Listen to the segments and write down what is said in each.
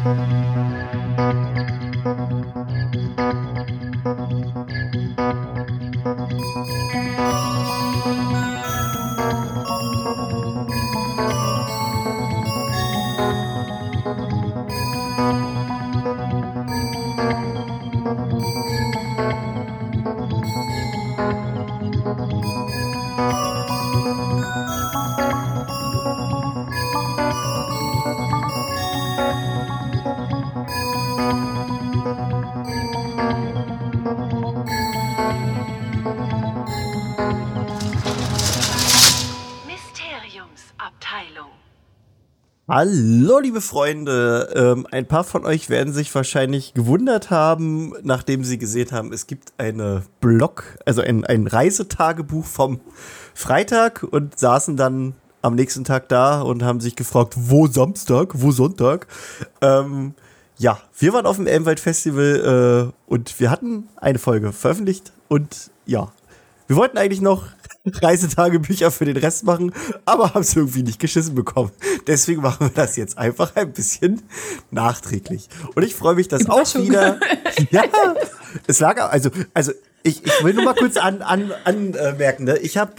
Mysteriumsabteilung. Hallo, liebe Freunde. Ähm, ein paar von euch werden sich wahrscheinlich gewundert haben, nachdem sie gesehen haben, es gibt eine Blog, also ein, ein Reisetagebuch vom Freitag und saßen dann am nächsten Tag da und haben sich gefragt, wo Samstag, wo Sonntag. Ähm, ja, wir waren auf dem Elmwald Festival äh, und wir hatten eine Folge veröffentlicht und ja, wir wollten eigentlich noch Reisetagebücher für den Rest machen, aber haben es irgendwie nicht geschissen bekommen. Deswegen machen wir das jetzt einfach ein bisschen nachträglich. Und ich freue mich, dass auch wieder. Ja, es lag also also ich, ich will nur mal kurz an, an, anmerken, ne? ich habe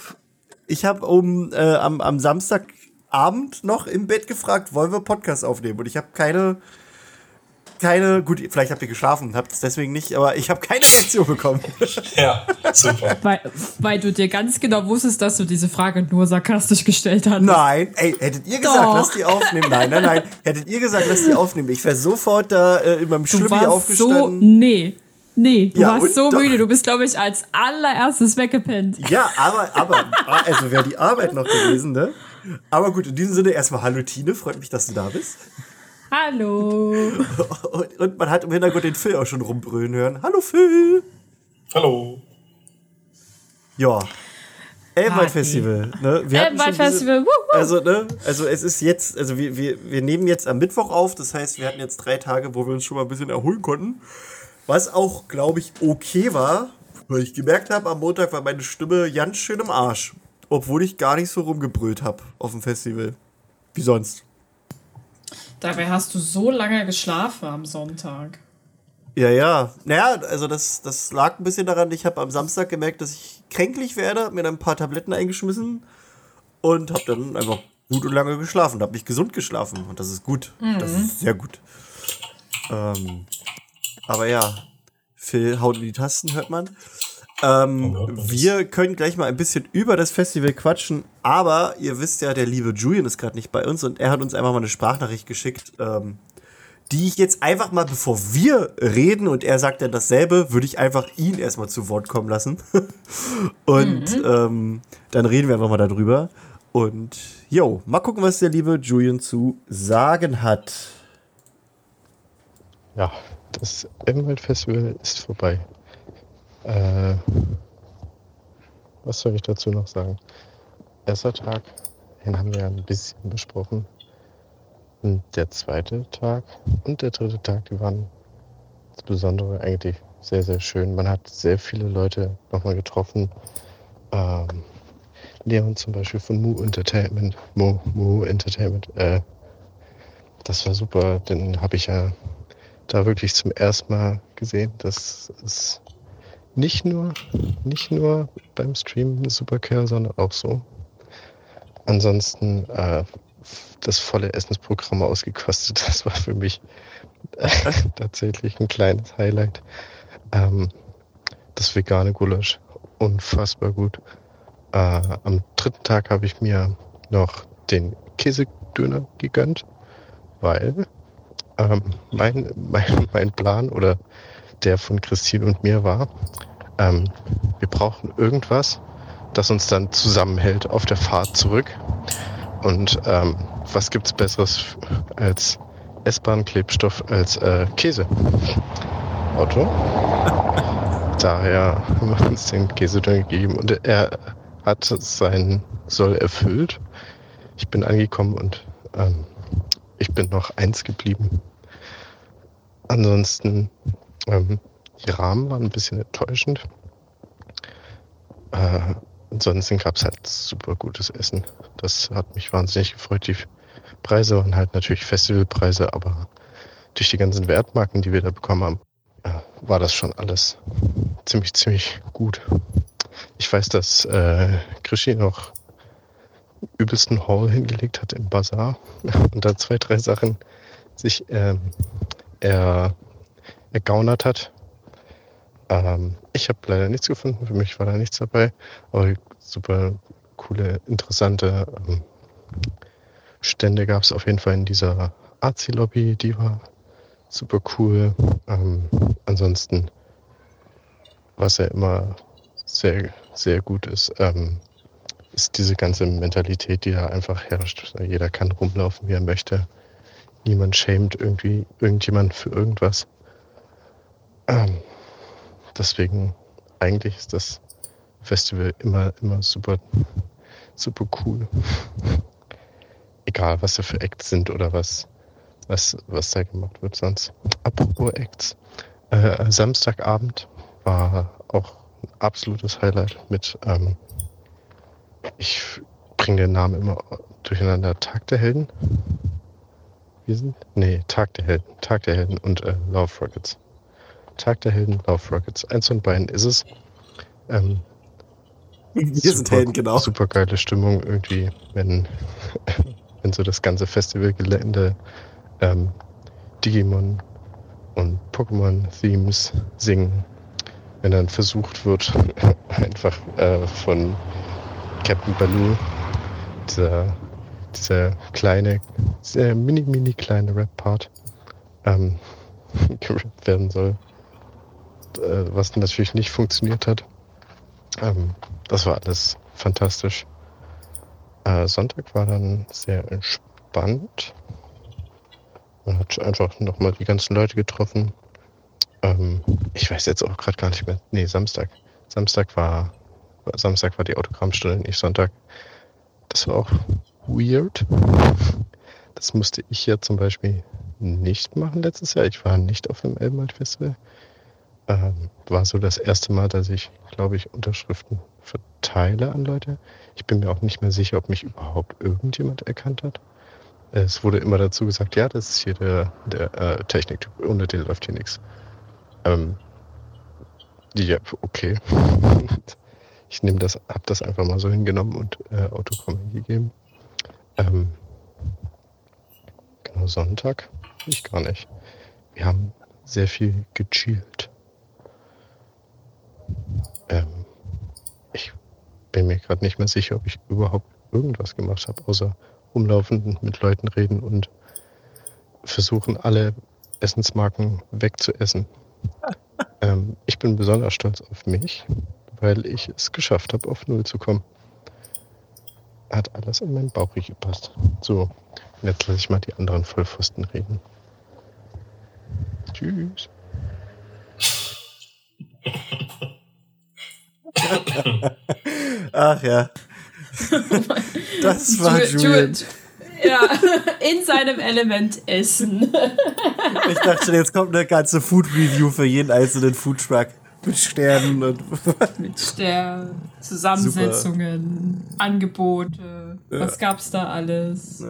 ich hab um äh, am, am Samstagabend noch im Bett gefragt, wollen wir Podcast aufnehmen? Und ich habe keine keine, gut, vielleicht habt ihr geschlafen, habt es deswegen nicht, aber ich habe keine Reaktion bekommen. Ja, super. Weil, weil du dir ganz genau wusstest, dass du diese Frage nur sarkastisch gestellt hast. Nein, ey, hättet ihr gesagt, Doch. lass die aufnehmen? Nein, nein, nein. Hättet ihr gesagt, lass die aufnehmen? Ich wäre sofort da äh, in meinem Du Schlüppi warst so, aufgestanden. nee, nee, du Ja, warst und so müde. Du bist, glaube ich, als allererstes weggepennt. ja, aber, aber, also wäre die Arbeit noch gewesen, ne? Aber gut, in diesem Sinne erstmal Hallo Tine, freut mich, dass du da bist. Hallo. Und, und man hat im Hintergrund den Phil auch schon rumbrüllen hören. Hallo Phil! Hallo. Ja. Elbwald Party. Festival, ne? Wir hatten schon Elbwald diese- Festival, wuhu. Also, ne, also es ist jetzt, also wir, wir, wir nehmen jetzt am Mittwoch auf, das heißt, wir hatten jetzt drei Tage, wo wir uns schon mal ein bisschen erholen konnten. Was auch, glaube ich, okay war, weil ich gemerkt habe, am Montag war meine Stimme ganz schön im Arsch. Obwohl ich gar nicht so rumgebrüllt habe auf dem Festival. Wie sonst. Dabei hast du so lange geschlafen am Sonntag. Ja, ja. Naja, also das, das lag ein bisschen daran, ich habe am Samstag gemerkt, dass ich kränklich werde, mir dann ein paar Tabletten eingeschmissen und habe dann einfach gut und lange geschlafen, habe nicht gesund geschlafen und das ist gut. Das ist sehr gut. Ähm, aber ja, Phil haut in die Tasten, hört man. Ähm, wir können gleich mal ein bisschen über das Festival quatschen, aber ihr wisst ja, der liebe Julian ist gerade nicht bei uns und er hat uns einfach mal eine Sprachnachricht geschickt, ähm, die ich jetzt einfach mal, bevor wir reden und er sagt dann dasselbe, würde ich einfach ihn erstmal zu Wort kommen lassen. und ähm, dann reden wir einfach mal darüber. Und jo, mal gucken, was der liebe Julian zu sagen hat. Ja, das Elmwald-Festival ist vorbei. Äh, was soll ich dazu noch sagen? Erster Tag, den haben wir ein bisschen besprochen. Und der zweite Tag und der dritte Tag, die waren insbesondere eigentlich sehr, sehr schön. Man hat sehr viele Leute nochmal getroffen. Ähm, Leon zum Beispiel von Mu Entertainment, Mo, Mo Entertainment, äh, das war super, den habe ich ja da wirklich zum ersten Mal gesehen, dass es nicht nur, nicht nur beim Stream super Kerl, sondern auch so. Ansonsten äh, das volle Essensprogramm ausgekostet. Das war für mich äh, tatsächlich ein kleines Highlight. Ähm, das vegane Gulasch, unfassbar gut. Äh, am dritten Tag habe ich mir noch den Käsedöner gegönnt, weil ähm, mein, mein, mein Plan oder der von Christine und mir war, ähm, wir brauchen irgendwas, das uns dann zusammenhält auf der Fahrt zurück. Und ähm, was gibt's Besseres als S-Bahn-Klebstoff als äh, Käse? Auto. Daher haben wir uns den Käsedöner gegeben und er hat seinen Soll erfüllt. Ich bin angekommen und ähm, ich bin noch eins geblieben. Ansonsten, ähm, die Rahmen waren ein bisschen enttäuschend. Äh, ansonsten gab es halt super gutes Essen. Das hat mich wahnsinnig gefreut. Die Preise waren halt natürlich Festivalpreise, aber durch die ganzen Wertmarken, die wir da bekommen haben, ja, war das schon alles ziemlich, ziemlich gut. Ich weiß, dass äh, Krischi noch übelsten Haul hingelegt hat im Bazar und da zwei, drei Sachen sich ähm, er, ergaunert hat. Ähm, ich habe leider nichts gefunden, für mich war da nichts dabei, aber super coole, interessante ähm, Stände gab es auf jeden Fall in dieser Arzi-Lobby, die war super cool. Ähm, ansonsten, was ja immer sehr, sehr gut ist, ähm, ist diese ganze Mentalität, die da einfach herrscht. Jeder kann rumlaufen, wie er möchte. Niemand schämt irgendwie irgendjemand für irgendwas. Ähm, deswegen, eigentlich ist das Festival immer, immer super, super cool. Egal, was da für Acts sind oder was, was, was da gemacht wird sonst. Apropos Acts. Äh, Samstagabend war auch ein absolutes Highlight mit, ähm, ich bringe den Namen immer durcheinander, Tag der Helden. Wir sind? Nee, Tag der Helden. Tag der Helden und äh, Love Rockets. Tag der Helden, Love Rockets. Eins von beiden ist es. Ähm, Wir sind Helden, genau. Super geile Stimmung irgendwie, wenn, wenn so das ganze Festivalgelände ähm, Digimon und Pokémon-Themes singen. Wenn dann versucht wird, einfach äh, von Captain Baloo, dieser, dieser kleine, sehr mini, mini kleine Rap-Part, ähm, gerappt werden soll. Äh, was natürlich nicht funktioniert hat. Ähm, das war alles fantastisch. Äh, Sonntag war dann sehr entspannt. Man hat einfach nochmal die ganzen Leute getroffen. Ähm, ich weiß jetzt auch gerade gar nicht mehr. Nee, Samstag. Samstag war Samstag war die Autogrammstunde, nicht Sonntag. Das war auch weird. Das musste ich ja zum Beispiel nicht machen letztes Jahr. Ich war nicht auf dem Elbenwald Festival. Ähm, war so das erste Mal, dass ich, glaube ich, Unterschriften verteile an Leute. Ich bin mir auch nicht mehr sicher, ob mich überhaupt irgendjemand erkannt hat. Es wurde immer dazu gesagt, ja, das ist hier der, der äh, Techniktyp, ohne den läuft hier nichts. Ähm, ja, okay. ich nehme das, habe das einfach mal so hingenommen und äh, Autogramm hingegeben. Ähm, genau, Sonntag? Ich gar nicht. Wir haben sehr viel gechillt. Ähm, ich bin mir gerade nicht mehr sicher, ob ich überhaupt irgendwas gemacht habe, außer rumlaufen und mit Leuten reden und versuchen, alle Essensmarken wegzuessen. ähm, ich bin besonders stolz auf mich, weil ich es geschafft habe, auf Null zu kommen. Hat alles in meinen Bauch gepasst. So, jetzt lasse ich mal die anderen Vollpfosten reden. Tschüss. Ach ja. Das war Ju- Ju- Julian. Ja, in seinem Element essen. Ich dachte schon, jetzt kommt eine ganze Food Review für jeden einzelnen Food Truck. Mit Sternen und. Mit der Zusammensetzungen, Angebote. Was gab's da alles?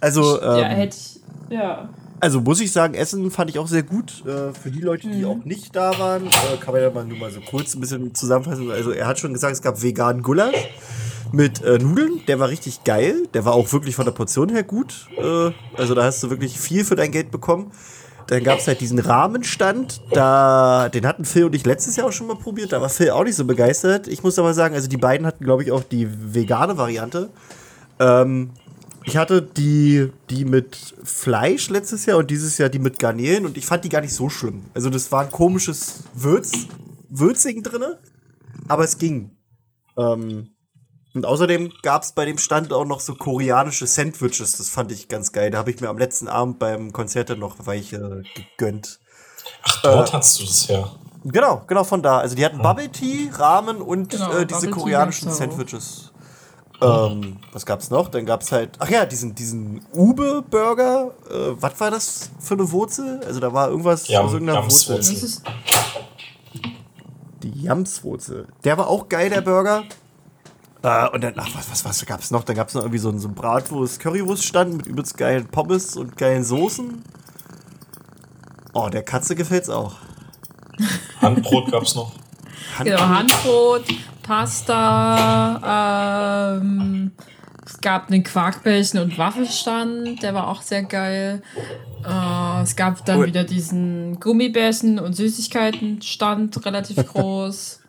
Also, ähm, ja, hätte ich. Ja. Also muss ich sagen, Essen fand ich auch sehr gut. Äh, für die Leute, die auch nicht da waren, äh, kann man ja mal nur mal so kurz ein bisschen zusammenfassen. Also er hat schon gesagt, es gab veganen Gulasch mit äh, Nudeln. Der war richtig geil. Der war auch wirklich von der Portion her gut. Äh, also da hast du wirklich viel für dein Geld bekommen. Dann gab es halt diesen Rahmenstand, da, den hatten Phil und ich letztes Jahr auch schon mal probiert, da war Phil auch nicht so begeistert. Ich muss aber sagen, also die beiden hatten, glaube ich, auch die vegane Variante. Ähm, ich hatte die, die mit Fleisch letztes Jahr und dieses Jahr die mit Garnelen und ich fand die gar nicht so schlimm. Also das war ein komisches Würz, Würzigen drinne, aber es ging. Ähm, und außerdem gab es bei dem Stand auch noch so koreanische Sandwiches. Das fand ich ganz geil. Da habe ich mir am letzten Abend beim Konzert dann noch welche gegönnt. Ach, dort hast du das ja. Genau, genau von da. Also die hatten Bubble Tea, Ramen und Genau, äh, diese koreanischen. Sandwiches. Ähm, was gab's noch? Dann gab's halt, ach ja, diesen, diesen Ube-Burger. Äh, was war das für eine Wurzel? Also da war irgendwas Jam- aus irgendeiner Wurzel. Die Jamswurzel. Der war auch geil, der Burger. Äh, und dann, ach, was, was, was gab's noch? Dann gab's noch irgendwie so, einen- so einen Bratwurst-Currywurst-Stand mit übelst geilen Pommes und geilen Soßen. Oh, der Katze gefällt's auch. Handbrot gab's noch. Genau, Handbrot, Pasta, ähm, es gab einen Quarkbällchen und Waffelstand, der war auch sehr geil. Äh, es gab dann Cool. wieder diesen Gummibärchen und Süßigkeiten-Stand, relativ groß.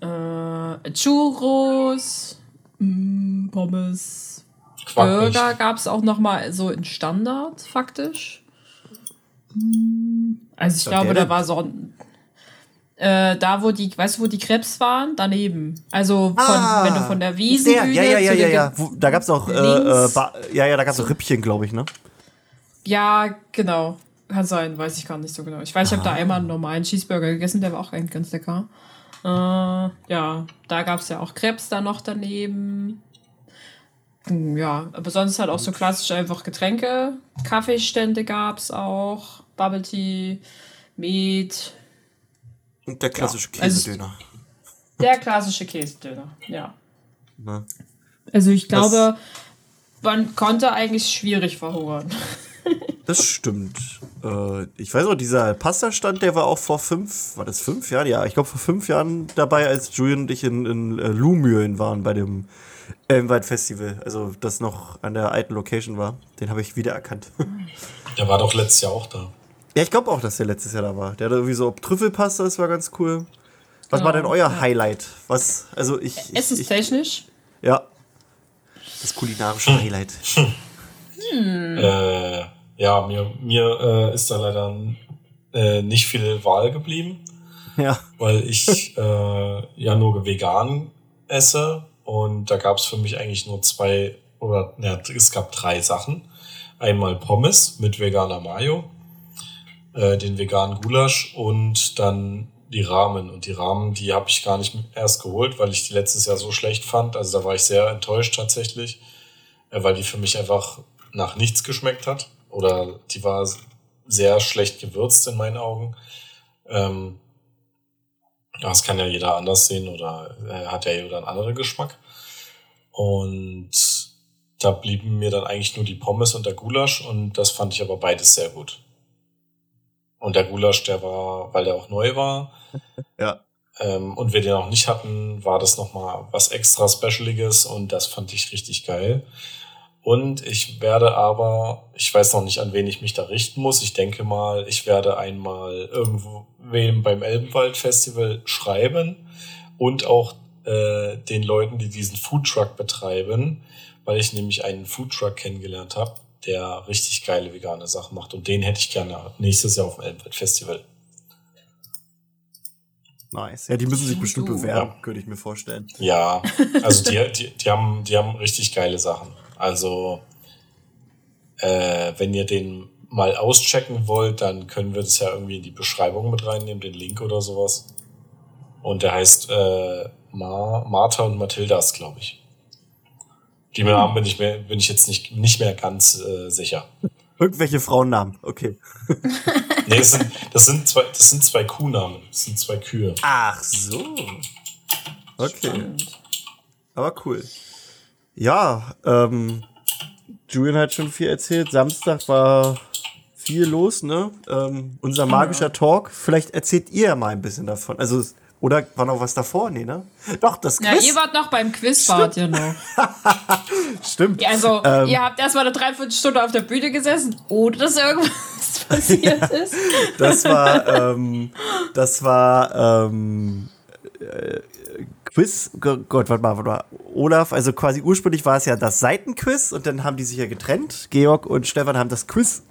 äh, Churros, mm, Pommes, Quark Burger gab es auch noch mal so in Standard, faktisch. Hm, Also ich glaube, da war so ein, äh, da wo die, weißt du, wo die Krebs waren? Daneben. Also von, Ah, wenn du von der Wiesenbühne ja, ja, ja, ja, ja. Wo, da gab's auch, äh, äh, ja, ja, da gab's auch Rippchen, glaube ich, ne? Ja, genau. Kann sein, weiß ich gar nicht so genau. Ich weiß, ich habe Ah. da einmal einen normalen Cheeseburger gegessen, der war auch eigentlich ganz lecker. Äh, ja, da gab es ja auch Krebs da noch daneben. Hm, Ja, aber sonst halt auch so klassisch einfach Getränke. Kaffeestände gab es auch. Bubble Tea, Meat. Und der klassische Ja, also- Käsedöner. Der klassische Käsedöner, ja. Ne? Also ich glaube, man konnte eigentlich schwierig verhungern. Das stimmt. Äh, ich weiß auch, dieser Pasta-Stand, der war auch vor fünf, war das fünf Jahre? Ja, ich glaube vor fünf Jahren dabei, als Julian und ich in, in äh, Luhmühlen waren bei dem Elmwald Festival. Also das noch an der alten Location war. Den habe ich wiedererkannt. Der war doch letztes Jahr auch da. Ja, ich glaube auch, dass der letztes Jahr da war. Der hatte irgendwie so Trüffelpasta, das war ganz cool. Was war Genau, denn euer ja. Highlight? Was, also ich. ich, Es ist ich technisch. Ja. Das kulinarische Highlight. Äh, ja, mir, mir äh, ist da leider äh, nicht viel Wahl geblieben, Ja. weil ich äh, ja nur vegan esse und da gab es für mich eigentlich nur zwei oder ja, es gab drei Sachen. Einmal Pommes mit veganer Mayo, äh, den veganen Gulasch und dann die Ramen. Und die Ramen, die habe ich gar nicht erst geholt, weil ich die letztes Jahr so schlecht fand. Also da war ich sehr enttäuscht tatsächlich, äh, weil die für mich einfach nach nichts geschmeckt hat. Oder die war sehr schlecht gewürzt in meinen Augen. Ähm, das kann ja jeder anders sehen oder äh, hat ja jeder einen anderen Geschmack. Und da blieben mir dann eigentlich nur die Pommes und der Gulasch und das fand ich aber beides sehr gut. Und der Gulasch, der war, weil der auch neu war, Ja. ähm, und wir den auch nicht hatten, war das nochmal was extra Specialiges und das fand ich richtig geil. Und ich werde aber, ich weiß noch nicht, an wen ich mich da richten muss. Ich denke mal, ich werde einmal irgendwo wem beim Elbenwald Festival schreiben und auch äh, den Leuten, die diesen Foodtruck betreiben, weil ich nämlich einen Foodtruck kennengelernt habe, der richtig geile vegane Sachen macht. Und den hätte ich gerne nächstes Jahr auf dem Elbenwald Festival. Nice. Ja, die müssen sich bestimmt bewerben, Ja. könnte ich mir vorstellen. Ja, also die, die, die, haben, die haben richtig geile Sachen. Also, äh, wenn ihr den mal auschecken wollt, dann können wir das ja irgendwie in die Beschreibung mit reinnehmen, den Link oder sowas. Und der heißt äh, Ma Martha und Mathildas, glaube ich. Die Namen bin ich, mir, bin ich jetzt nicht, nicht mehr ganz äh, sicher. Irgendwelche Frauennamen, okay. Nee, das sind, das sind zwei, das sind zwei Kuhnamen. Das sind zwei Kühe. Ach so. Okay, Spannend. aber cool. Ja, ähm, Julian hat schon viel erzählt. Samstag war viel los, ne? Ähm, unser magischer Talk. Vielleicht erzählt ihr ja mal ein bisschen davon. Also, oder war noch was davor? Nee, ne? Doch, das Ja, Quiz. ihr wart noch beim Quiz, wart ihr noch. Stimmt. Ja, also, Ähm. ihr habt erstmal eine Dreiviertelstunde auf der Bühne gesessen, ohne dass irgendwas passiert ist. Das war, ähm, das war, ähm, äh, Quiz, Go- Gott, warte mal, warte mal, Olaf, also quasi ursprünglich war es ja das Seitenquiz und dann haben die sich ja getrennt. Georg und Stefan haben das Quiz,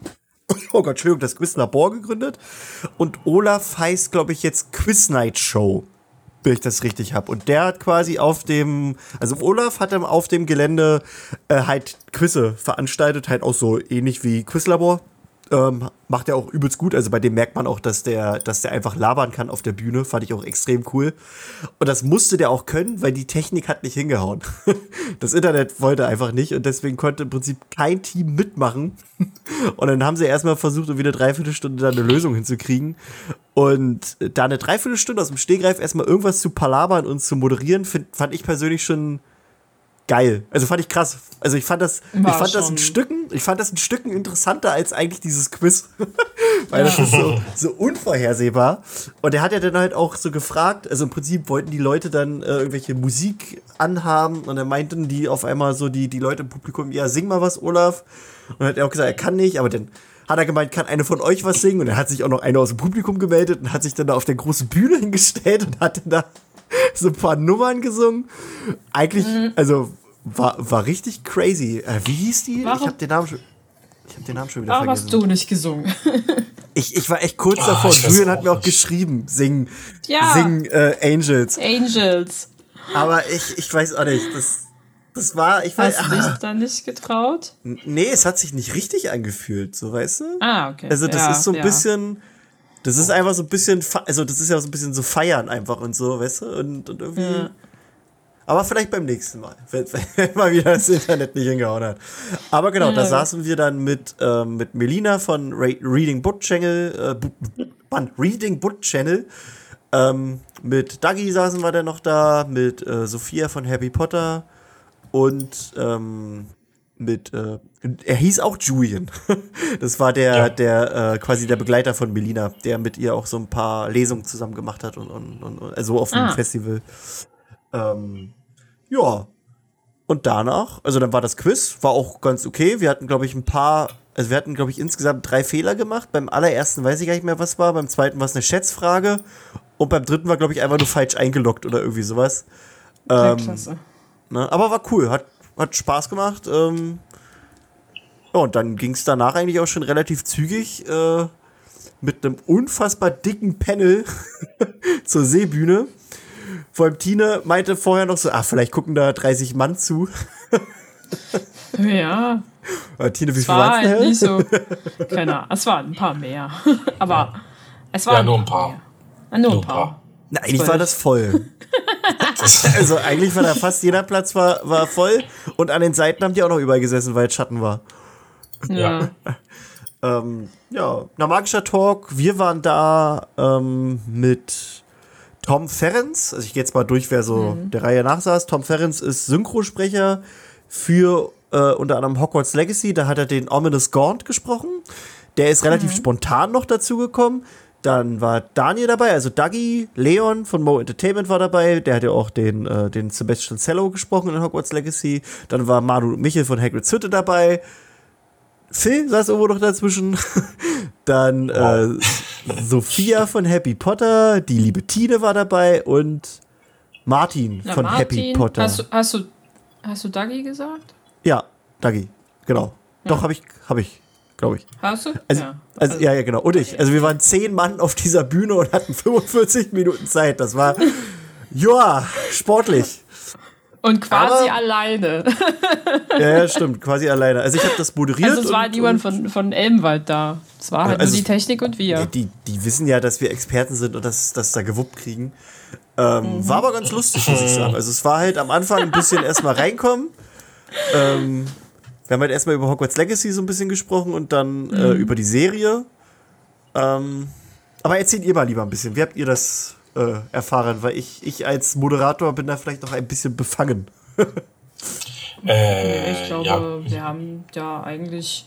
oh Gott, Entschuldigung, das Quiz-Labor gegründet und Olaf heißt, glaube ich, jetzt Quiz Night Show. Wenn ich das richtig habe. Und der hat quasi auf dem, also Olaf hat auf dem Gelände äh, halt Quizze veranstaltet, halt auch so ähnlich wie Quizlabor. Ähm, macht er auch übelst gut. Also bei dem merkt man auch, dass der, dass der einfach labern kann auf der Bühne. Fand ich auch extrem cool. Und das musste der auch können, weil die Technik hat nicht hingehauen. Das Internet wollte einfach nicht und deswegen konnte im Prinzip kein Team mitmachen. Und dann haben sie erstmal versucht, um wieder Dreiviertelstunde da eine Lösung hinzukriegen. Und da eine Dreiviertelstunde aus dem Stegreif erstmal irgendwas zu palabern und zu moderieren, find, fand ich persönlich schon geil. Also fand ich krass. Also ich fand das, War ich fand das in schon. Stücken, ich fand das in Stücken interessanter als eigentlich dieses Quiz. Weil das ist so, so unvorhersehbar. Und er hat ja dann halt auch so gefragt, also im Prinzip wollten die Leute dann äh, irgendwelche Musik anhaben und dann meinten die auf einmal so, die, die Leute im Publikum, ja, sing mal was, Olaf. Und dann hat er auch gesagt, er kann nicht, aber dann hat er gemeint, kann eine von euch was singen? Und er hat sich auch noch einer aus dem Publikum gemeldet und hat sich dann da auf der großen Bühne hingestellt und hat dann da so ein paar Nummern gesungen. Eigentlich, mhm. also war, war richtig crazy. Äh, wie hieß die? Warum? Ich habe den Namen schon. Ich habe den Namen schon wieder Warum vergessen. hast du nicht gesungen? ich, ich war echt kurz oh, davor. Julian hat mir auch geschrieben, sing, ja. sing äh, Angels. Angels. Aber ich, ich weiß auch nicht. Das, das war, ich weiß. Hast du dich ah. dann nicht getraut? Nee, es hat sich nicht richtig angefühlt, so weißt du? Ah, okay. Also das ja, ist so ein ja. bisschen. Das ist einfach so ein bisschen, also das ist ja so ein bisschen so feiern einfach und so, weißt du? Und, und irgendwie. Ja. Aber vielleicht beim nächsten Mal, wenn, wenn mal wieder das Internet nicht hingehauen hat. Aber genau, ja. da saßen wir dann mit, ähm, mit Melina von Ra Reading Book Channel, äh, Mann, Reading Book Channel. Ähm, mit Dagi saßen wir dann noch da, mit äh, Sophia von Harry Potter und ähm, mit, äh, er hieß auch Julian. Das war der, ja. der äh, quasi der Begleiter von Melina, der mit ihr auch so ein paar Lesungen zusammen gemacht hat und, und, und also auf dem ah. Festival. Ähm, ja. Und danach, also dann war das Quiz, war auch ganz okay. Wir hatten, glaube ich, ein paar, also wir hatten, glaube ich, insgesamt drei Fehler gemacht. Beim allerersten weiß ich gar nicht mehr, was war. Beim zweiten war es eine Schätzfrage. Und beim dritten war, glaube ich, einfach nur falsch eingeloggt oder irgendwie sowas. Ähm, klasse. Ne, aber war cool, hat, hat Spaß gemacht. Ähm, ja, und dann ging es danach eigentlich auch schon relativ zügig äh, mit einem unfassbar dicken Panel zur Seebühne. Vor allem Tine meinte vorher noch so, ah, vielleicht gucken da 30 Mann zu. ja. Aber Tine, wie viel war es halt nicht so. Keine Ahnung, es waren ein paar mehr. Aber es waren ja, nur ein paar. Mehr. Nur, nur ein paar. Na, eigentlich war das voll. also eigentlich war da fast jeder Platz war, war voll und an den Seiten haben die auch noch überall gesessen, weil es Schatten war. Ja. ähm, ja, na magischer Talk. Wir waren da ähm, mit Tom Ferrens, also ich gehe jetzt mal durch, wer so mhm. der Reihe nachsaß. Tom Ferrens ist Synchrosprecher für äh, unter anderem Hogwarts Legacy. Da hat er den Ominous Gaunt gesprochen. Der ist relativ mhm. spontan noch dazugekommen. Dann war Daniel dabei, also Dougie, Leon von Mo Entertainment war dabei. Der hat ja auch den, äh, den Sebastian Cello gesprochen in Hogwarts Legacy. Dann war Manu Michel von Hagrid's Hütte dabei. Phil saß irgendwo noch dazwischen. Dann äh, Sophia von Happy Potter, die liebe Tine war dabei und Martin Na, von Martin, Happy Potter. Hast du, hast du, hast du Dagi gesagt? Ja, Dagi, genau. Ja. Doch, habe ich, habe ich, glaube ich. Hast du? Also, ja. Also, also, ja, ja, genau. Und ich. Also wir waren zehn Mann auf dieser Bühne und hatten 45 Minuten Zeit. Das war, ja, sportlich. Und quasi Aber, alleine. ja, ja, stimmt, quasi alleine. Also ich habe das moderiert. Also es war niemand von, von Elmwald da. Es war halt also nur die Technik und wir. Die, die wissen ja, dass wir Experten sind und dass das da gewuppt kriegen. Ähm, mhm. War aber ganz lustig, muss ich sagen. Also es war halt am Anfang ein bisschen erstmal reinkommen. Ähm, wir haben halt erstmal über Hogwarts Legacy so ein bisschen gesprochen und dann äh, mhm. äh, über die Serie. Ähm, aber erzählt ihr mal lieber ein bisschen. Wie habt ihr das äh, erfahren, weil ich, ich als Moderator bin da vielleicht noch ein bisschen befangen. äh, ich glaube, ja. wir haben ja eigentlich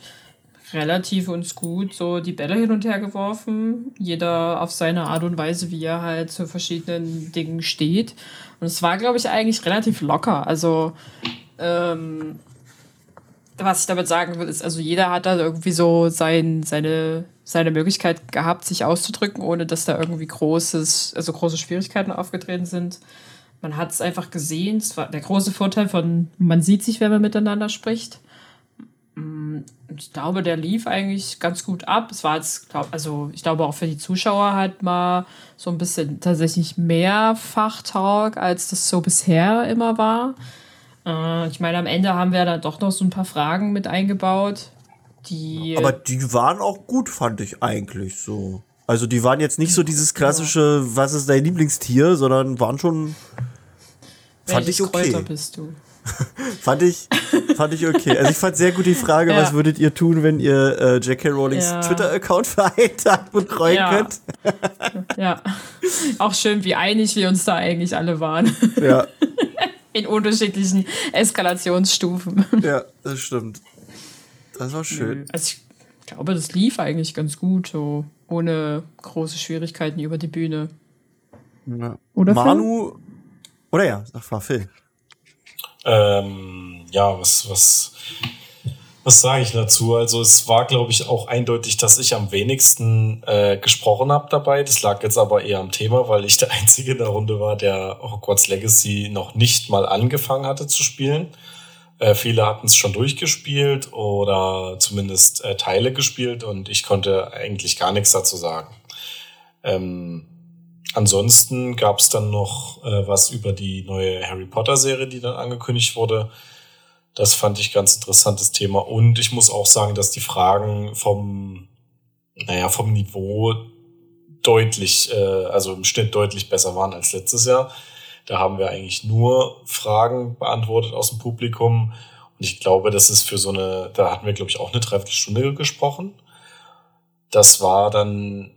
relativ uns gut so die Bälle hin und her geworfen. Jeder auf seine Art und Weise, wie er halt zu verschiedenen Dingen steht. Und es war, glaube ich, eigentlich relativ locker. Also, ähm, was ich damit sagen will, ist, also jeder hat da irgendwie so sein, seine seine Möglichkeit gehabt, sich auszudrücken, ohne dass da irgendwie großes, also große Schwierigkeiten aufgetreten sind. Man hat es einfach gesehen. Es war der große Vorteil von, man sieht sich, wenn man miteinander spricht. Mm, ich glaube, der lief eigentlich ganz gut ab. Es war jetzt, glaub, also ich glaube auch für die Zuschauer halt mal so ein bisschen tatsächlich mehr Fachtalk, als das so bisher immer war. Äh, ich meine, am Ende haben wir da doch noch so ein paar Fragen mit eingebaut, die. Aber die waren auch gut, fand ich eigentlich so. Also die waren jetzt nicht so dieses klassische, was ist dein Lieblingstier, sondern waren schon. Fand Welches ich okay. Kräuter bist du? fand ich, fand ich okay. Also ich fand sehr gut die Frage, ja. was würdet ihr tun, wenn ihr äh, J.K. Rowlings ja. Twitter-Account vereint und treuen ja. könnt? ja. Auch schön, wie einig wir uns da eigentlich alle waren. Ja. In unterschiedlichen Eskalationsstufen. Ja, das stimmt. Das war schön. Also ich glaube, das lief eigentlich ganz gut, so ohne große Schwierigkeiten über die Bühne. Ja. Oder Manu. Oder ja, sag mal, Phil. Ähm, ja, was, was, was sage ich dazu? Also es war, glaube ich, auch eindeutig, dass ich am wenigsten äh, gesprochen habe dabei. Das lag jetzt aber eher am Thema, weil ich der Einzige in der Runde war, der Hogwarts Legacy noch nicht mal angefangen hatte zu spielen. Äh, viele hatten es schon durchgespielt oder zumindest äh, Teile gespielt und ich konnte eigentlich gar nichts dazu sagen. Ähm, ansonsten gab es dann noch äh, was über die neue Harry Potter-Serie, die dann angekündigt wurde. Das fand ich ganz interessantes Thema. Und ich muss auch sagen, dass die Fragen vom, naja, vom Niveau deutlich, äh, also im Schnitt deutlich besser waren als letztes Jahr. Da haben wir eigentlich nur Fragen beantwortet aus dem Publikum. Und ich glaube, das ist für so eine, da hatten wir, glaube ich, auch eine Dreiviertelstunde gesprochen. Das war dann,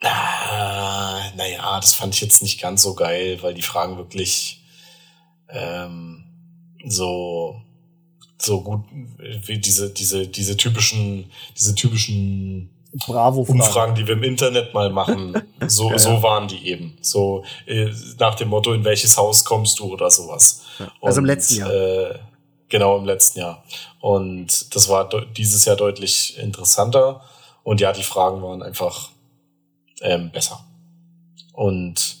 naja, das fand ich jetzt nicht ganz so geil, weil die Fragen wirklich ähm, so so gut wie diese diese diese typischen diese typischen Bravo Umfragen, die wir im Internet mal machen, so, Ja, so ja. waren die eben. So äh, nach dem Motto, in welches Haus kommst du oder sowas. Also im Und, letzten Jahr. Äh, genau, im letzten Jahr. Und das war dieses Jahr deutlich interessanter. Und ja, die Fragen waren einfach ähm, besser. Und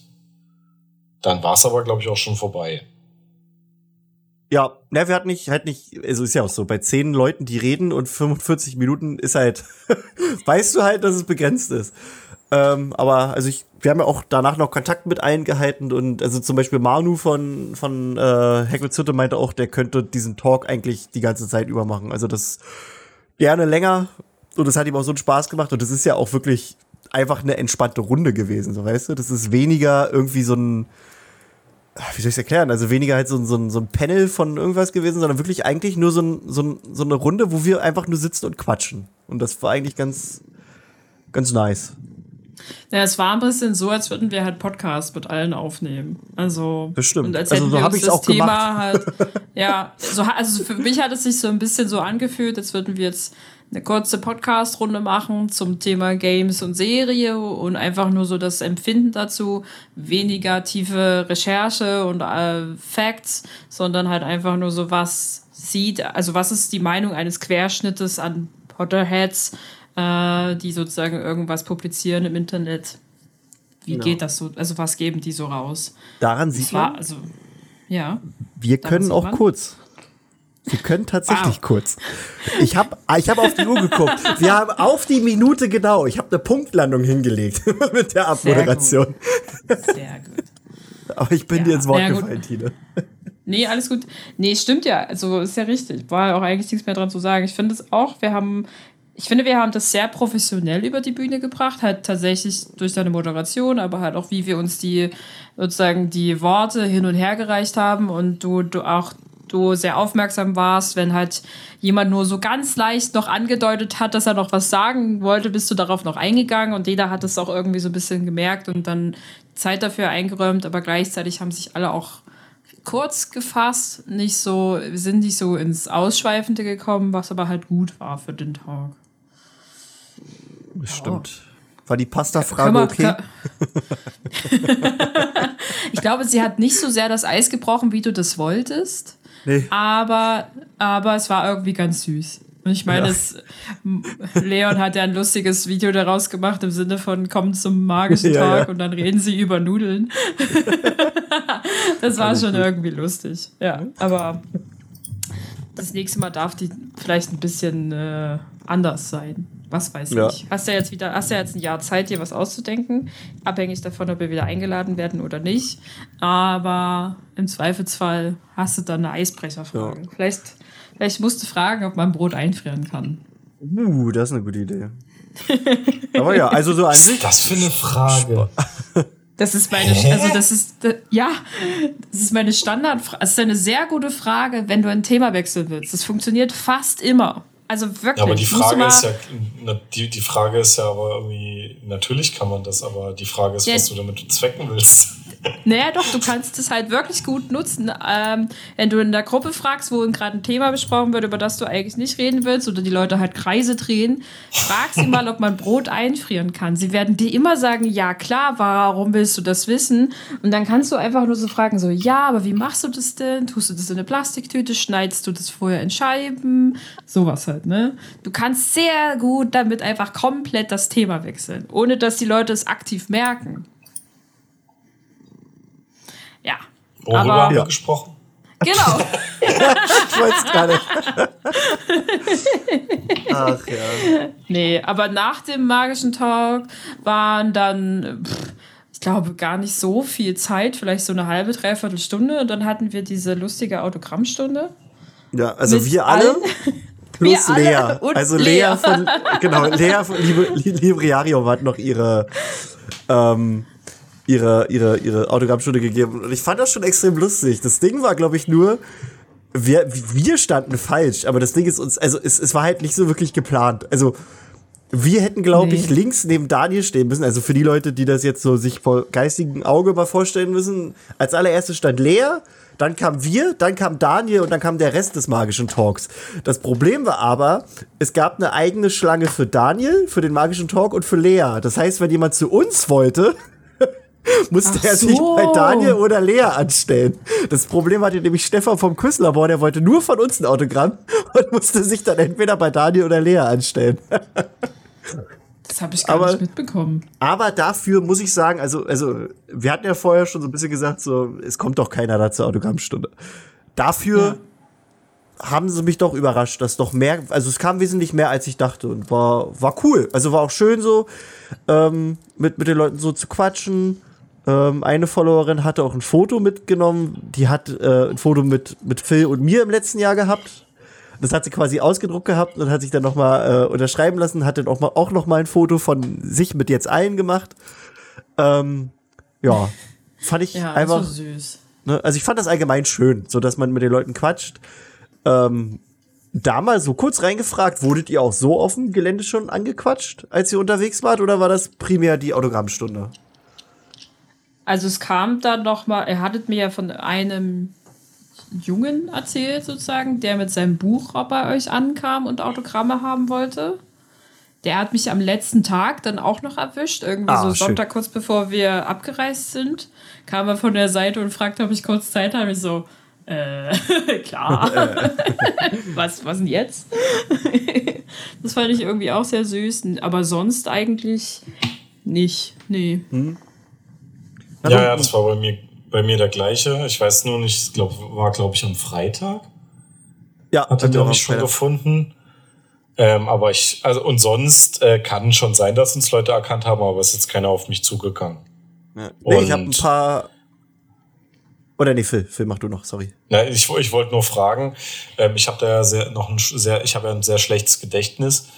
dann war es aber, glaube ich, auch schon vorbei. Ja, ne, wir hatten nicht, halt nicht, also ist ja auch so, bei zehn Leuten, die reden und 45 Minuten ist halt, weißt du halt, dass es begrenzt ist. Ähm, aber, also ich, wir haben ja auch danach noch Kontakt mit allen gehalten und also zum Beispiel Manu von, von äh, Hagrid's Hütte meinte auch, der könnte diesen Talk eigentlich die ganze Zeit über machen. Also das gerne länger und das hat ihm auch so einen Spaß gemacht und das ist ja auch wirklich einfach eine entspannte Runde gewesen, so weißt du? Das ist weniger irgendwie so ein, wie soll ich erklären? Also weniger halt so, ein- so, so ein Panel von irgendwas gewesen, sondern wirklich eigentlich nur so, ein, so, ein, so eine Runde, wo wir einfach nur sitzen und quatschen. Und das war eigentlich ganz, ganz nice. Ja, es war ein bisschen so, als würden wir halt Podcasts mit allen aufnehmen. Also, Das stimmt. Und als Also so wir hab uns ich's das auch Thema gemacht. halt, ja, so, also für mich hat es sich so ein bisschen so angefühlt, als würden wir jetzt eine kurze Podcast-Runde machen zum Thema Games und Serie und einfach nur so das Empfinden dazu, weniger tiefe Recherche und äh, Facts, sondern halt einfach nur so, was sieht, also was ist die Meinung eines Querschnittes an Potterheads, äh, die sozusagen irgendwas publizieren im Internet. Wie Genau. geht das so? Also was geben die so raus? Daran sieht war, man, also, ja. wir können auch man. kurz. Wir können tatsächlich Wow. kurz. Ich habe ich hab auf die Uhr geguckt. Wir haben auf die Minute genau. Ich habe eine Punktlandung hingelegt mit der Abmoderation. Sehr gut. Aber ich bin Ja, dir ins Wort ja, gut. gefallen, Tine. Nee, alles gut. Nee, stimmt ja. Also ist ja richtig. War auch eigentlich nichts mehr dran zu sagen. Ich finde es auch, wir haben, ich finde, wir haben das sehr professionell über die Bühne gebracht. Halt tatsächlich durch deine Moderation, aber halt auch, wie wir uns die sozusagen die Worte hin und her gereicht haben und du, du auch du sehr aufmerksam warst, wenn halt jemand nur so ganz leicht noch angedeutet hat, dass er noch was sagen wollte, bist du darauf noch eingegangen und jeder hat es auch irgendwie so ein bisschen gemerkt und dann Zeit dafür eingeräumt, aber gleichzeitig haben sich alle auch kurz gefasst, nicht so, sind nicht so ins Ausschweifende gekommen, was aber halt gut war für den Tag. Stimmt. War die Pasta-Frage okay? ich glaube, sie hat nicht so sehr das Eis gebrochen, wie du das wolltest, Nee. aber, aber es war irgendwie ganz süß. Und ich meine, Ja. es, Leon hat ja ein lustiges Video daraus gemacht im Sinne von kommen zum magischen Ja, Tag ja. und dann reden sie über Nudeln. das war schon gut. irgendwie lustig. Ja, aber das nächste Mal darf die vielleicht ein bisschen äh, anders sein. Was weiß Ja. ich. Hast ja jetzt wieder, hast ja jetzt ein Jahr Zeit, dir was auszudenken, abhängig davon, ob wir wieder eingeladen werden oder nicht. Aber im Zweifelsfall hast du dann eine Eisbrecherfrage. Ja. Vielleicht, vielleicht musst du fragen, ob man Brot einfrieren kann. Uh, das ist eine gute Idee. Aber ja, also so an Was sich. ist das für eine Frage? Das ist meine, also das ist, ja, das ist meine Standardfrage. Es ist eine sehr gute Frage, wenn du ein Thema wechseln willst. Das funktioniert fast immer. Also wirklich. Ja, aber die Frage ist ja, die, die Frage ist ja aber irgendwie, natürlich kann man das, aber die Frage ist, Ja. was du damit zwecken willst. Naja, doch, du kannst es halt wirklich gut nutzen. Ähm, wenn du in der Gruppe fragst, wo gerade ein Thema besprochen wird, über das du eigentlich nicht reden willst, oder die Leute halt Kreise drehen, frag sie mal, ob man Brot einfrieren kann. Sie werden dir immer sagen, ja klar, warum willst du das wissen? Und dann kannst du einfach nur so fragen, so, ja, aber wie machst du das denn? Tust du das in eine Plastiktüte? Schneidest du das vorher in Scheiben? Sowas halt, ne? Du kannst sehr gut damit einfach komplett das Thema wechseln, ohne dass die Leute es aktiv merken. Ja. Worüber Aber- haben wir Ja. gesprochen? Genau. Ich weiß gar nicht. Ach ja. Nee, aber nach dem magischen Talk waren dann, pff, ich glaube, gar nicht so viel Zeit, vielleicht so eine halbe, dreiviertel Stunde. Und dann hatten wir diese lustige Autogrammstunde. Ja, also wir alle allen- plus Lea. Also Lea. Lea von, genau, Lea von Libre, Li- Libriarium hat noch ihre, ähm, ihre, ihre, ihre Autogrammstunde gegeben. Und ich fand das schon extrem lustig. Das Ding war, glaube ich, nur, wir, wir standen falsch, aber das Ding ist uns, also es, es war halt nicht so wirklich geplant. Also wir hätten, glaube ich, Nee. links neben Daniel stehen müssen. Also für die Leute, die das jetzt so sich vor geistigem Auge mal vorstellen müssen. Als allererstes stand Lea, dann kam wir, dann kam Daniel und dann kam der Rest des magischen Talks. Das Problem war aber, es gab eine eigene Schlange für Daniel, für den magischen Talk und für Lea. Das heißt, wenn jemand zu uns wollte, musste Ach er sich so. bei Daniel oder Lea anstellen. Das Problem hatte nämlich Stefan vom Küsslabor, der wollte nur von uns ein Autogramm und musste sich dann entweder bei Daniel oder Lea anstellen. Das habe ich gar Aber- nicht mitbekommen. Aber dafür muss ich sagen, also, also, wir hatten ja vorher schon so ein bisschen gesagt, so, es kommt doch keiner da zur Autogrammstunde. Dafür haben sie mich doch überrascht, dass doch mehr, also es kam wesentlich mehr, als ich dachte und war, war cool. Also war auch schön so, ähm, mit, mit den Leuten so zu quatschen. Ähm, eine Followerin hatte auch ein Foto mitgenommen, die hat äh, ein Foto mit, mit Phil und mir im letzten Jahr gehabt. Das hat sie quasi ausgedruckt gehabt und hat sich dann noch mal äh, unterschreiben lassen, hat dann auch, mal, auch noch mal ein Foto von sich mit jetzt allen gemacht. Ähm, ja, fand ich Ja, einfach, so süß. ne, also ich fand das allgemein schön, so dass man mit den Leuten quatscht. Ähm, da mal so kurz reingefragt, wurdet ihr auch so auf dem Gelände schon angequatscht, als ihr unterwegs wart, oder war das primär die Autogrammstunde? Also es kam dann noch mal, er hattet mir ja von einem Jungen erzählt sozusagen, der mit seinem Buch bei euch ankam und Autogramme haben wollte. Der hat mich am letzten Tag dann auch noch erwischt, irgendwie Ah, so. Sonntag kurz bevor wir abgereist sind, kam er von der Seite und fragte, ob ich kurz Zeit habe. Ich so, äh, klar. was, was denn jetzt? das fand ich irgendwie auch sehr süß, aber sonst eigentlich nicht. Nee. Na, ja, ja, das war bei mir, bei mir der gleiche. Ich weiß nur nicht, es glaub, war, glaube ich, am Freitag. Ja, Hat er, glaube auch ich, schon Freitag. gefunden. Ähm, aber ich, also, und sonst äh, kann schon sein, dass uns Leute erkannt haben, aber es ist jetzt keiner auf mich zugegangen. Ja. Nee, ich habe ein paar. Oder nee, Phil, Phil, mach du noch, sorry. Na, ich, ich wollte nur fragen, ähm, ich habe da ja sehr, noch ein sehr, ich habe ja ein sehr schlechtes Gedächtnis,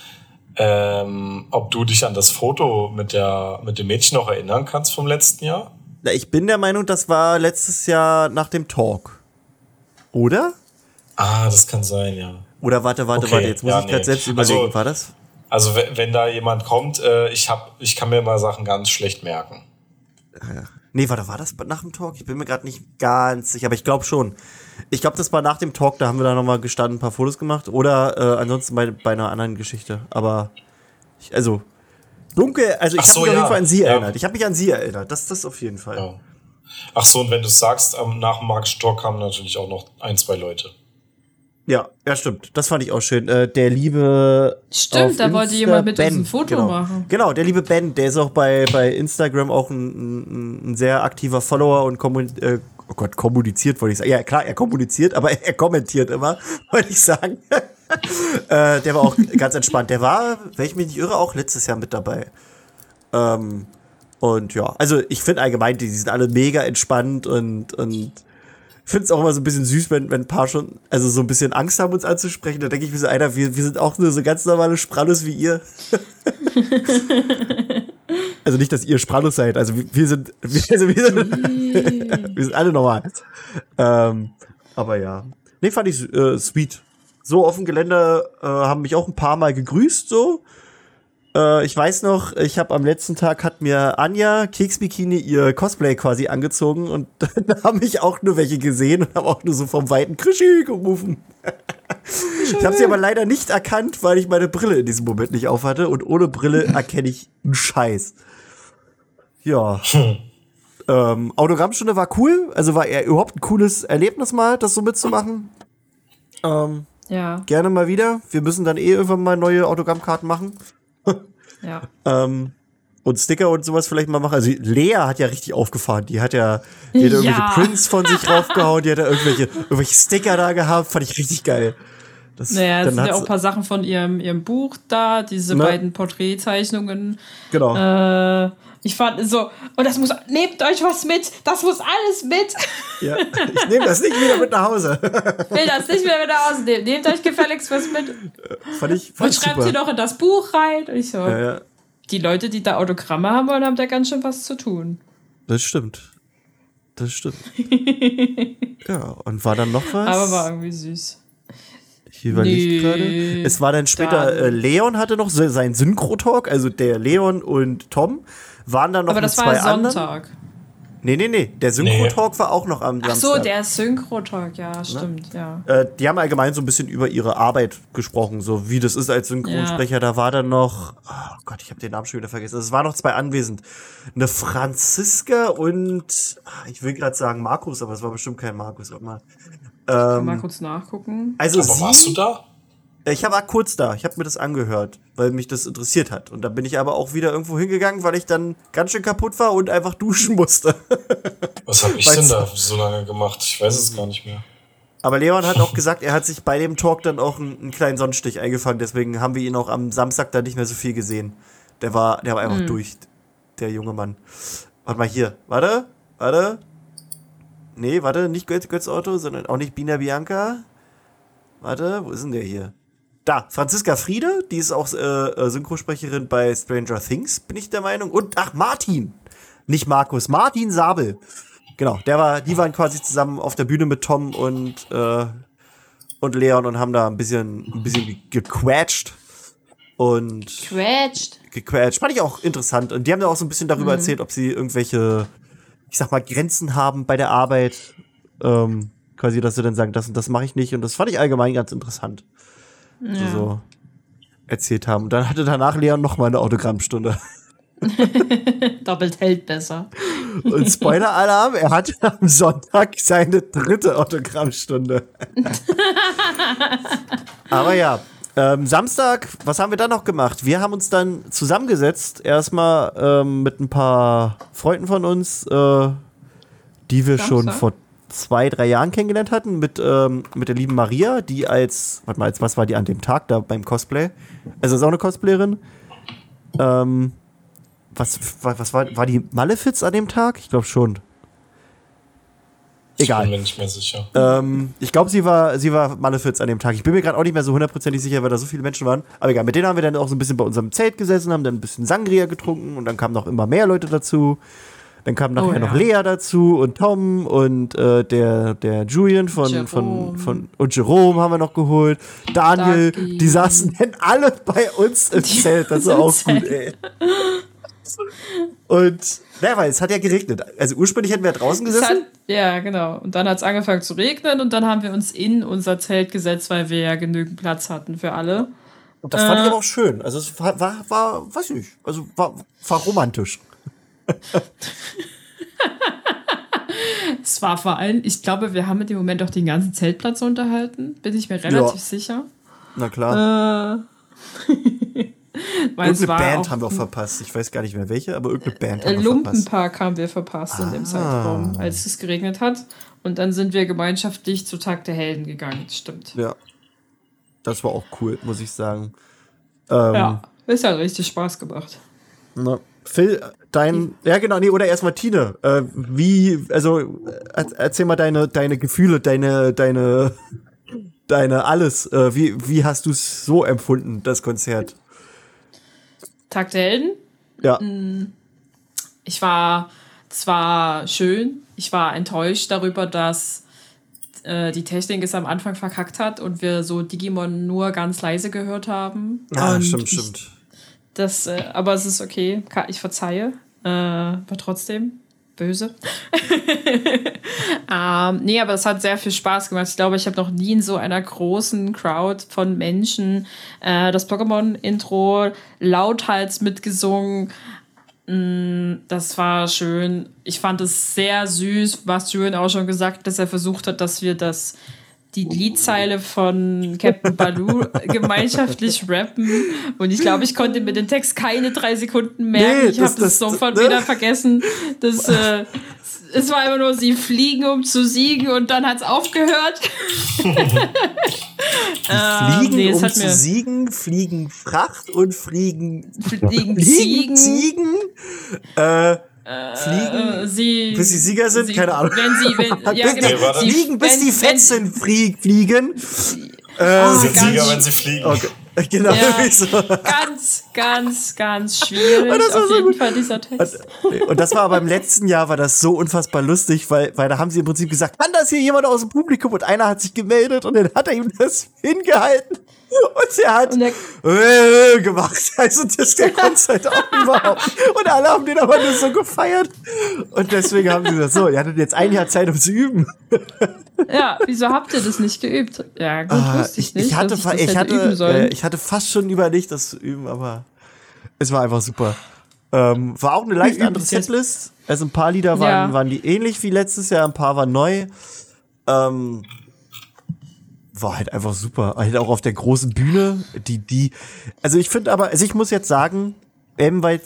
ähm, ob du dich an das Foto mit der, mit dem Mädchen noch erinnern kannst vom letzten Jahr? Ich bin der Meinung, das war letztes Jahr nach dem Talk. Oder? Ah, das kann sein, ja. Oder warte, warte, Okay, warte, jetzt muss ja, ich gerade nee. selbst überlegen, Also- war das? Also wenn, wenn da jemand kommt, äh, ich hab, ich kann mir mal Sachen ganz schlecht merken. Nee, warte, war das nach dem Talk? Ich bin mir gerade nicht ganz sicher, aber ich glaube schon. Ich glaube, das war nach dem Talk, da haben wir da nochmal gestanden, ein paar Fotos gemacht. Oder äh, ansonsten bei, bei einer anderen Geschichte. Aber, ich, also, dunkel, also ich so, mich auf jeden ja. Fall an sie Ja. erinnert. Ich habe mich an sie erinnert, das das auf jeden Fall. Ja. Ach so, und wenn du sagst, ähm, nach Mark Stock kamen natürlich auch noch ein, zwei Leute. Ja, ja, stimmt. Das fand ich auch schön. Äh, der liebe. Stimmt, da wollte Insta jemand mit uns Ben, ein Foto genau. machen. Genau, der liebe Ben, der ist auch bei, bei Instagram auch ein, ein, ein sehr aktiver Follower und kommun äh, oh Gott, kommuniziert, wollte ich sagen. Ja, klar, er kommuniziert, aber er kommentiert immer, wollte ich sagen. äh, der war auch ganz entspannt. Der war, wenn ich mich nicht irre, auch letztes Jahr mit dabei. Ähm, und ja, also ich finde allgemein, die, sind alle mega entspannt und, und finde es auch immer so ein bisschen süß, wenn, wenn ein paar schon, also so ein bisschen Angst haben, uns anzusprechen. Da denke ich mir so, einer, wir, wir sind auch nur so ganz normale Sprallus wie ihr. also nicht, dass ihr Sprallus seid, also wir, wir sind, wir, also wir sind, wir sind alle normal. Ähm, aber ja. Nee, fand ich äh, sweet. So auf dem Gelände äh, haben mich auch ein paar Mal gegrüßt, so. Äh, ich weiß noch, ich habe am letzten Tag hat mir Anja Keksbikini ihr Cosplay quasi angezogen und dann habe ich auch nur welche gesehen und habe auch nur so vom weiten Krischi gerufen. ich habe sie aber leider nicht erkannt, weil ich meine Brille in diesem Moment nicht aufhatte und ohne Brille erkenne ich einen Scheiß. Ja. Ähm, Autogrammstunde war cool, also war eher überhaupt ein cooles Erlebnis mal, das so mitzumachen. Ähm, Ja, gerne mal wieder. Wir müssen dann eh irgendwann mal neue Autogrammkarten machen. ja. Ähm, und Sticker und sowas vielleicht mal machen. Also Lea hat ja richtig aufgefahren. Die hat ja, die hat Ja. irgendwelche Prints von sich raufgehauen, die hat ja irgendwelche, irgendwelche Sticker da gehabt, fand ich richtig geil. Das, Naja, es sind ja auch ein paar Sachen von ihrem, ihrem Buch da, diese Ne? beiden Porträtzeichnungen. genau. Äh, ich fand so, und das muss, nehmt euch was mit, das muss alles mit. Ja. Ich nehme das nicht wieder mit nach Hause. will das nicht wieder ausnehmen. Nehmt euch gefälligst was mit fand ich, und fand ich schreibt super. sie noch in das Buch rein. Und ich so, ja, ja, die Leute, die da Autogramme haben wollen, haben da ganz schön was zu tun. das stimmt. Das stimmt. ja, und war dann noch was? Aber war irgendwie süß. Ich überlege Nee, gerade. Es war dann später, dann- äh, Leon hatte noch seinen Synchro-Talk, also der Leon und Tom waren dann noch Aber mit das zwei war anderen. Sonntag. Nee, nee, nee. Der Synchro-Talk war auch noch am Ach Samstag. so, der Synchro-Talk, ja, stimmt, ja. Äh, die haben allgemein so ein bisschen über ihre Arbeit gesprochen, so wie das ist als Synchronsprecher. Da war dann noch, oh Gott, ich habe den Namen schon wieder vergessen. Es waren noch zwei anwesend. Eine Franziska und, ah, ich will gerade sagen Markus, aber es war bestimmt kein Markus. Warte mal. Kann mal Ähm, kurz nachgucken. also Aber warst du sie, da? ich war kurz da, ich habe mir das angehört, weil mich das interessiert hat. Und dann bin ich aber auch wieder irgendwo hingegangen, weil ich dann ganz schön kaputt war und einfach duschen musste. Was habe ich Weil's- denn da so lange gemacht? Ich weiß es gar nicht mehr. Aber Leon hat auch gesagt, er hat sich bei dem Talk dann auch einen, einen kleinen Sonnenstich eingefangen. Deswegen haben wir ihn auch am Samstag dann nicht mehr so viel gesehen. Der war, der war einfach durch, der junge Mann. Warte mal hier. Warte, warte. Nee, warte, nicht Götz, Götz Otto, sondern auch nicht Bina Bianca. Warte, wo ist denn der hier? Da, Franziska Friede, die ist auch äh, äh, Synchrosprecherin bei Stranger Things, bin ich der Meinung. Und, ach, Martin. Nicht Markus, Martin Sabel. Genau, der war, die waren quasi zusammen auf der Bühne mit Tom und, äh, und Leon und haben da ein bisschen, ein bisschen ge- gequatscht. Und Quetscht. gequatscht. Fand ich auch interessant. Und die haben da auch so ein bisschen darüber erzählt, ob sie irgendwelche, ich sag mal, Grenzen haben bei der Arbeit. Ähm, quasi, dass sie dann sagen, das und das mache ich nicht. Und das fand ich allgemein ganz interessant. Ja. So, erzählt haben. Und dann hatte danach Leon noch mal eine Autogrammstunde. Doppelt hält besser. Und Spoiler-Alarm, er hatte am Sonntag seine dritte Autogrammstunde. Aber ja, ähm, Samstag, was haben wir dann noch gemacht? Wir haben uns dann zusammengesetzt, erstmal ähm, mit ein paar Freunden von uns, äh, die wir schon Samstag? vor zwei, drei Jahren kennengelernt hatten, mit, ähm, mit der lieben Maria, die als, warte mal, als was war die an dem Tag da beim Cosplay? Also ist auch eine Cosplayerin. Ähm, was, was, was war, war die Malefiz an dem Tag? Ich glaube schon. Ich Egal. bin mir nicht mehr sicher. Ähm, ich glaube, sie war, sie war Malefiz an dem Tag. Ich bin mir gerade auch nicht mehr so hundertprozentig sicher, weil da so viele Menschen waren. Aber egal, mit denen haben wir dann auch so ein bisschen bei unserem Zelt gesessen, haben dann ein bisschen Sangria getrunken und dann kamen noch immer mehr Leute dazu. Dann kam nachher Oh, noch ja. Lea dazu und Tom und äh, der, der Julian von, von, Jerome. von und Jerome haben wir noch geholt. Daniel, Dagi. die saßen dann alle bei uns im Die Zelt. Das im auch Zelt. gut, ey. Und wer weiß, es hat ja geregnet. Also ursprünglich hätten wir draußen Es hat, gesessen. ja, genau. Und dann hat es angefangen zu regnen und dann haben wir uns in unser Zelt gesetzt, weil wir ja genügend Platz hatten für alle. Und das fand ich Äh. aber auch schön. Also es war, war, war weiß ich nicht, also war, war romantisch. Es war vor allem, ich glaube, wir haben in dem Moment auch den ganzen Zeltplatz unterhalten. Bin ich mir relativ Ja. sicher. Na klar. Äh, weil irgendeine Band haben wir auch verpasst. Ich weiß gar nicht mehr welche, aber irgendeine Band Äh, haben wir verpasst. Lumpenpark haben wir verpasst in dem Ah. Zeitraum, als es geregnet hat. Und dann sind wir gemeinschaftlich zu Tag der Helden gegangen. Stimmt. Ja. Das war auch cool, muss ich sagen. Ähm, Ja, es hat richtig Spaß gemacht. Na, Phil, dein, ja genau, nee, oder erstmal Tine. Äh, wie, also äh, erzähl mal deine, deine Gefühle, deine, deine, deine alles. Äh, wie, wie hast du es so empfunden, das Konzert? Tag der Helden. Ja. Ich war zwar schön, ich war enttäuscht darüber, dass äh, die Technik es am Anfang verkackt hat und wir so Digimon nur ganz leise gehört haben. Ah, stimmt, stimmt. Das, äh, aber es ist okay. Ich verzeihe. Äh, aber trotzdem böse. ähm, nee, aber es hat sehr viel Spaß gemacht. Ich glaube, ich habe noch nie in so einer großen Crowd von Menschen äh, das Pokémon-Intro lauthals mitgesungen. Mm, das war schön. Ich fand es sehr süß, was Julian auch schon gesagt, dass er versucht hat, dass wir das die Liedzeile von Captain Baloo gemeinschaftlich rappen. Und ich glaube, ich konnte mir den Text keine drei Sekunden merken. Nee, ich habe das, sofort ne? wieder vergessen. Das, äh, es war immer nur, sie fliegen, um zu siegen und dann hat es aufgehört. Ähm, fliegen, nee, um zu siegen, fliegen Fracht und fliegen, fliegen, fliegen Ziegen. Ziegen. Äh, fliegen, äh, sie, bis sie Sieger sind, sie, keine Ahnung. Wenn sie, wenn, ja, genau, sie, fliegen, bis wenn, die Fetzen fliegen. Äh, oh, sind Sieger, wenn sie fliegen. Okay. Genau, ja, so. Ganz, ganz, ganz schwierig. Und das war auf so jeden gut. Fall dieser Text. Und, und, das war aber im letzten Jahr war das so unfassbar lustig, weil, weil da haben sie im Prinzip gesagt, kann das hier jemand aus dem Publikum? Und einer hat sich gemeldet und dann hat er ihm das hingehalten. Und er hat und äh, gemacht. Also das, der konnte halt auch überhaupt. Und alle haben den aber nur so gefeiert. Und deswegen haben sie gesagt, so, ihr hattet jetzt ein Jahr Zeit, um zu üben. Ja, wieso habt ihr das nicht geübt? Ja, gut, ah, wusste ich nicht. Ich hatte, ich, ich, hatte, äh, ich hatte fast schon überlegt, das zu üben, aber es war einfach super. Ähm, war auch eine leicht andere Setlist. Also ein paar Lieder waren, ja. waren die ähnlich wie letztes Jahr, ein paar waren neu. Ähm, war halt einfach super. Halt auch auf der großen Bühne, die, die, also ich finde aber, also ich muss jetzt sagen, Elbenwald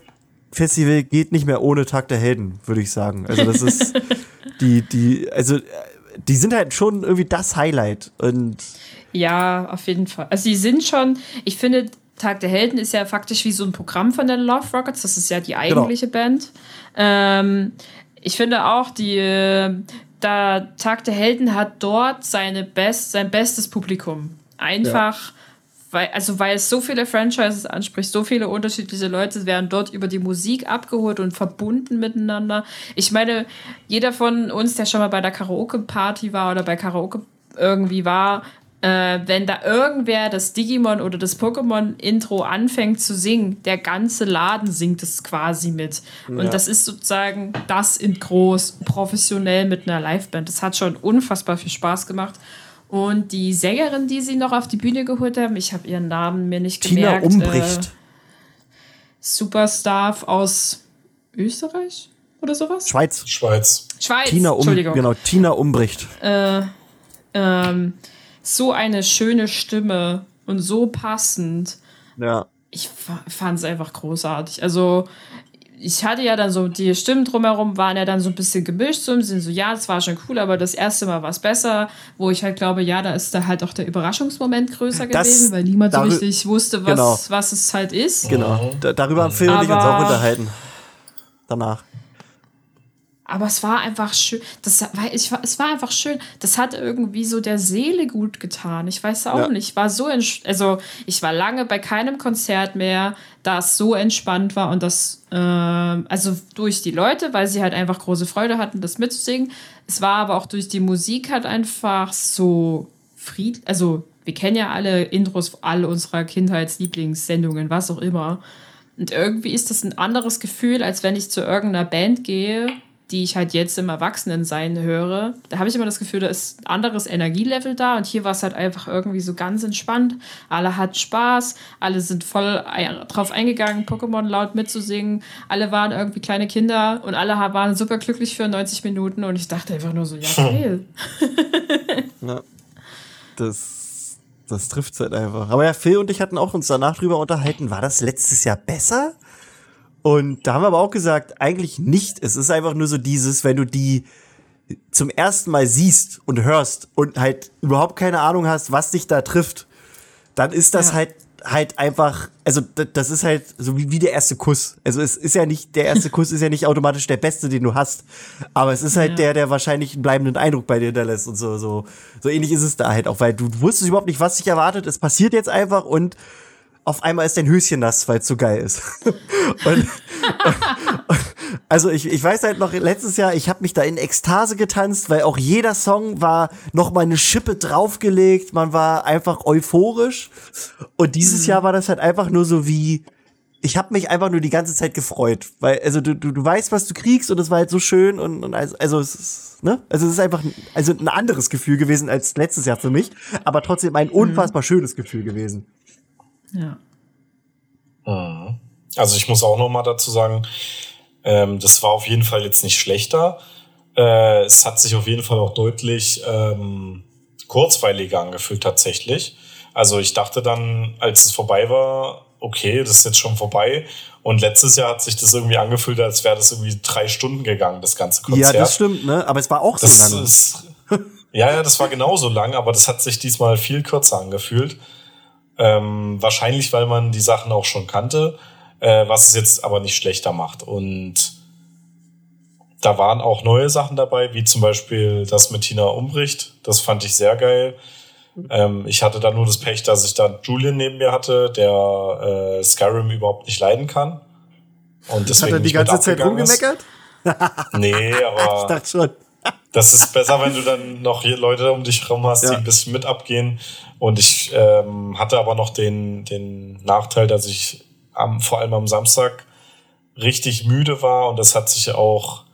Festival geht nicht mehr ohne Tag der Helden, würde ich sagen. Also das ist die, die, also die sind halt schon irgendwie das Highlight und ja, auf jeden Fall. Also die sind schon, ich finde, Tag der Helden ist ja faktisch wie so ein Programm von den Love Rockets. Das ist ja die genau. eigentliche genau. Band. Ähm, ich finde auch, die, da Tag der Helden hat dort seine Best, sein bestes Publikum. Einfach, ja. weil, also weil es so viele Franchises anspricht, so viele unterschiedliche Leute werden dort über die Musik abgeholt und verbunden miteinander. Ich meine, jeder von uns, der schon mal bei der Karaoke-Party war oder bei Karaoke irgendwie war, äh, wenn da irgendwer das Digimon oder das Pokémon-Intro anfängt zu singen, der ganze Laden singt es quasi mit. Ja. Und das ist sozusagen das in groß, professionell mit einer Liveband. Das hat schon unfassbar viel Spaß gemacht. Und die Sängerin, die sie noch auf die Bühne geholt haben, ich habe ihren Namen mir nicht Tina gemerkt. Tina Umbricht. Äh, Superstar aus Österreich oder sowas? Schweiz. Schweiz. Schweiz. Tina um, Entschuldigung. Genau, Tina Umbricht. Äh, ähm, so eine schöne Stimme und so passend. Ja. Ich fand es einfach großartig. Also, ich hatte ja dann so, die Stimmen drumherum waren ja dann so ein bisschen gemischt, so im Sinne so, ja, das war schon cool, aber das erste Mal war es besser, wo ich halt glaube, ja, da ist da halt auch der Überraschungsmoment größer das, gewesen, weil niemand so richtig wusste, was, genau. was es halt ist. Genau, da, darüber Phil und ich uns auch unterhalten. Danach. Aber es war einfach schön. Das war, ich, es war einfach schön. Das hat irgendwie so der Seele gut getan. Ich weiß auch ja. nicht. Ich war so, also ich war lange bei keinem Konzert mehr, das so entspannt war und das, äh, also durch die Leute, weil sie halt einfach große Freude hatten, das mitzusingen. Es war aber auch durch die Musik halt einfach so friedlich. Also wir kennen ja alle Intros alle unserer Kindheitslieblingssendungen, was auch immer. Und irgendwie ist das ein anderes Gefühl, als wenn ich zu irgendeiner Band gehe die ich halt jetzt im Erwachsenensein höre, da habe ich immer das Gefühl, da ist ein anderes Energielevel da und hier war es halt einfach irgendwie so ganz entspannt. Alle hatten Spaß, alle sind voll drauf eingegangen, Pokémon laut mitzusingen. Alle waren irgendwie kleine Kinder und alle waren super glücklich für 90 Minuten und ich dachte einfach nur so, ja, geil. ja, das, das trifft es halt einfach. Aber ja, Phil und ich hatten auch uns danach drüber unterhalten. War das letztes Jahr besser? Und da haben wir aber auch gesagt, eigentlich nicht. Es ist einfach nur so dieses, wenn du die zum ersten Mal siehst und hörst und halt überhaupt keine Ahnung hast, was dich da trifft, dann ist das ja. halt halt einfach, also das ist halt so wie, wie der erste Kuss. Also es ist ja nicht, der erste Kuss ist ja nicht automatisch der beste, den du hast. Aber es ist halt ja. der, der wahrscheinlich einen bleibenden Eindruck bei dir hinterlässt und so, so. So ähnlich ist es da halt auch, weil du wusstest überhaupt nicht, was dich erwartet. Es passiert jetzt einfach und auf einmal ist dein Höschen nass, weil es so geil ist. und, also ich, ich weiß halt noch, letztes Jahr, ich habe mich da in Ekstase getanzt, weil auch jeder Song war noch mal eine Schippe draufgelegt, man war einfach euphorisch. Und dieses mhm. Jahr war das halt einfach nur so wie, ich habe mich einfach nur die ganze Zeit gefreut, weil also du, du, du weißt, was du kriegst und es war halt so schön und, und also, also es ist, ne? Also es ist einfach also ein anderes Gefühl gewesen als letztes Jahr für mich, aber trotzdem ein unfassbar schönes Gefühl gewesen. Ja. Mhm. Also ich muss auch noch mal dazu sagen, ähm, das war auf jeden Fall jetzt nicht schlechter. Äh, es hat sich auf jeden Fall auch deutlich ähm, kurzweiliger angefühlt tatsächlich. Also ich dachte dann, als es vorbei war, okay, das ist jetzt schon vorbei. Und letztes Jahr hat sich das irgendwie angefühlt, als wäre das irgendwie drei Stunden gegangen, das ganze Konzert. Ja, das stimmt, ne? Aber es war auch so das lange. Ist, ja, ja, das war genauso lang, aber das hat sich diesmal viel kürzer angefühlt. Ähm, wahrscheinlich, weil man die Sachen auch schon kannte, äh, was es jetzt aber nicht schlechter macht. Und da waren auch neue Sachen dabei, wie zum Beispiel das mit Tina Umbricht. Das fand ich sehr geil. Ähm, ich hatte da nur das Pech, dass ich da Julian neben mir hatte, der äh, Skyrim überhaupt nicht leiden kann. Und Das hat deswegen er die ganze Zeit abgegangen ist. rumgemeckert? Nee, Ich aber dachte schon. Das ist besser, wenn du dann noch hier Leute um dich herum hast, die Ja. ein bisschen mit abgehen. Und ich ähm, hatte aber noch den, den Nachteil, dass ich am, vor allem am Samstag richtig müde war und das hat sich auch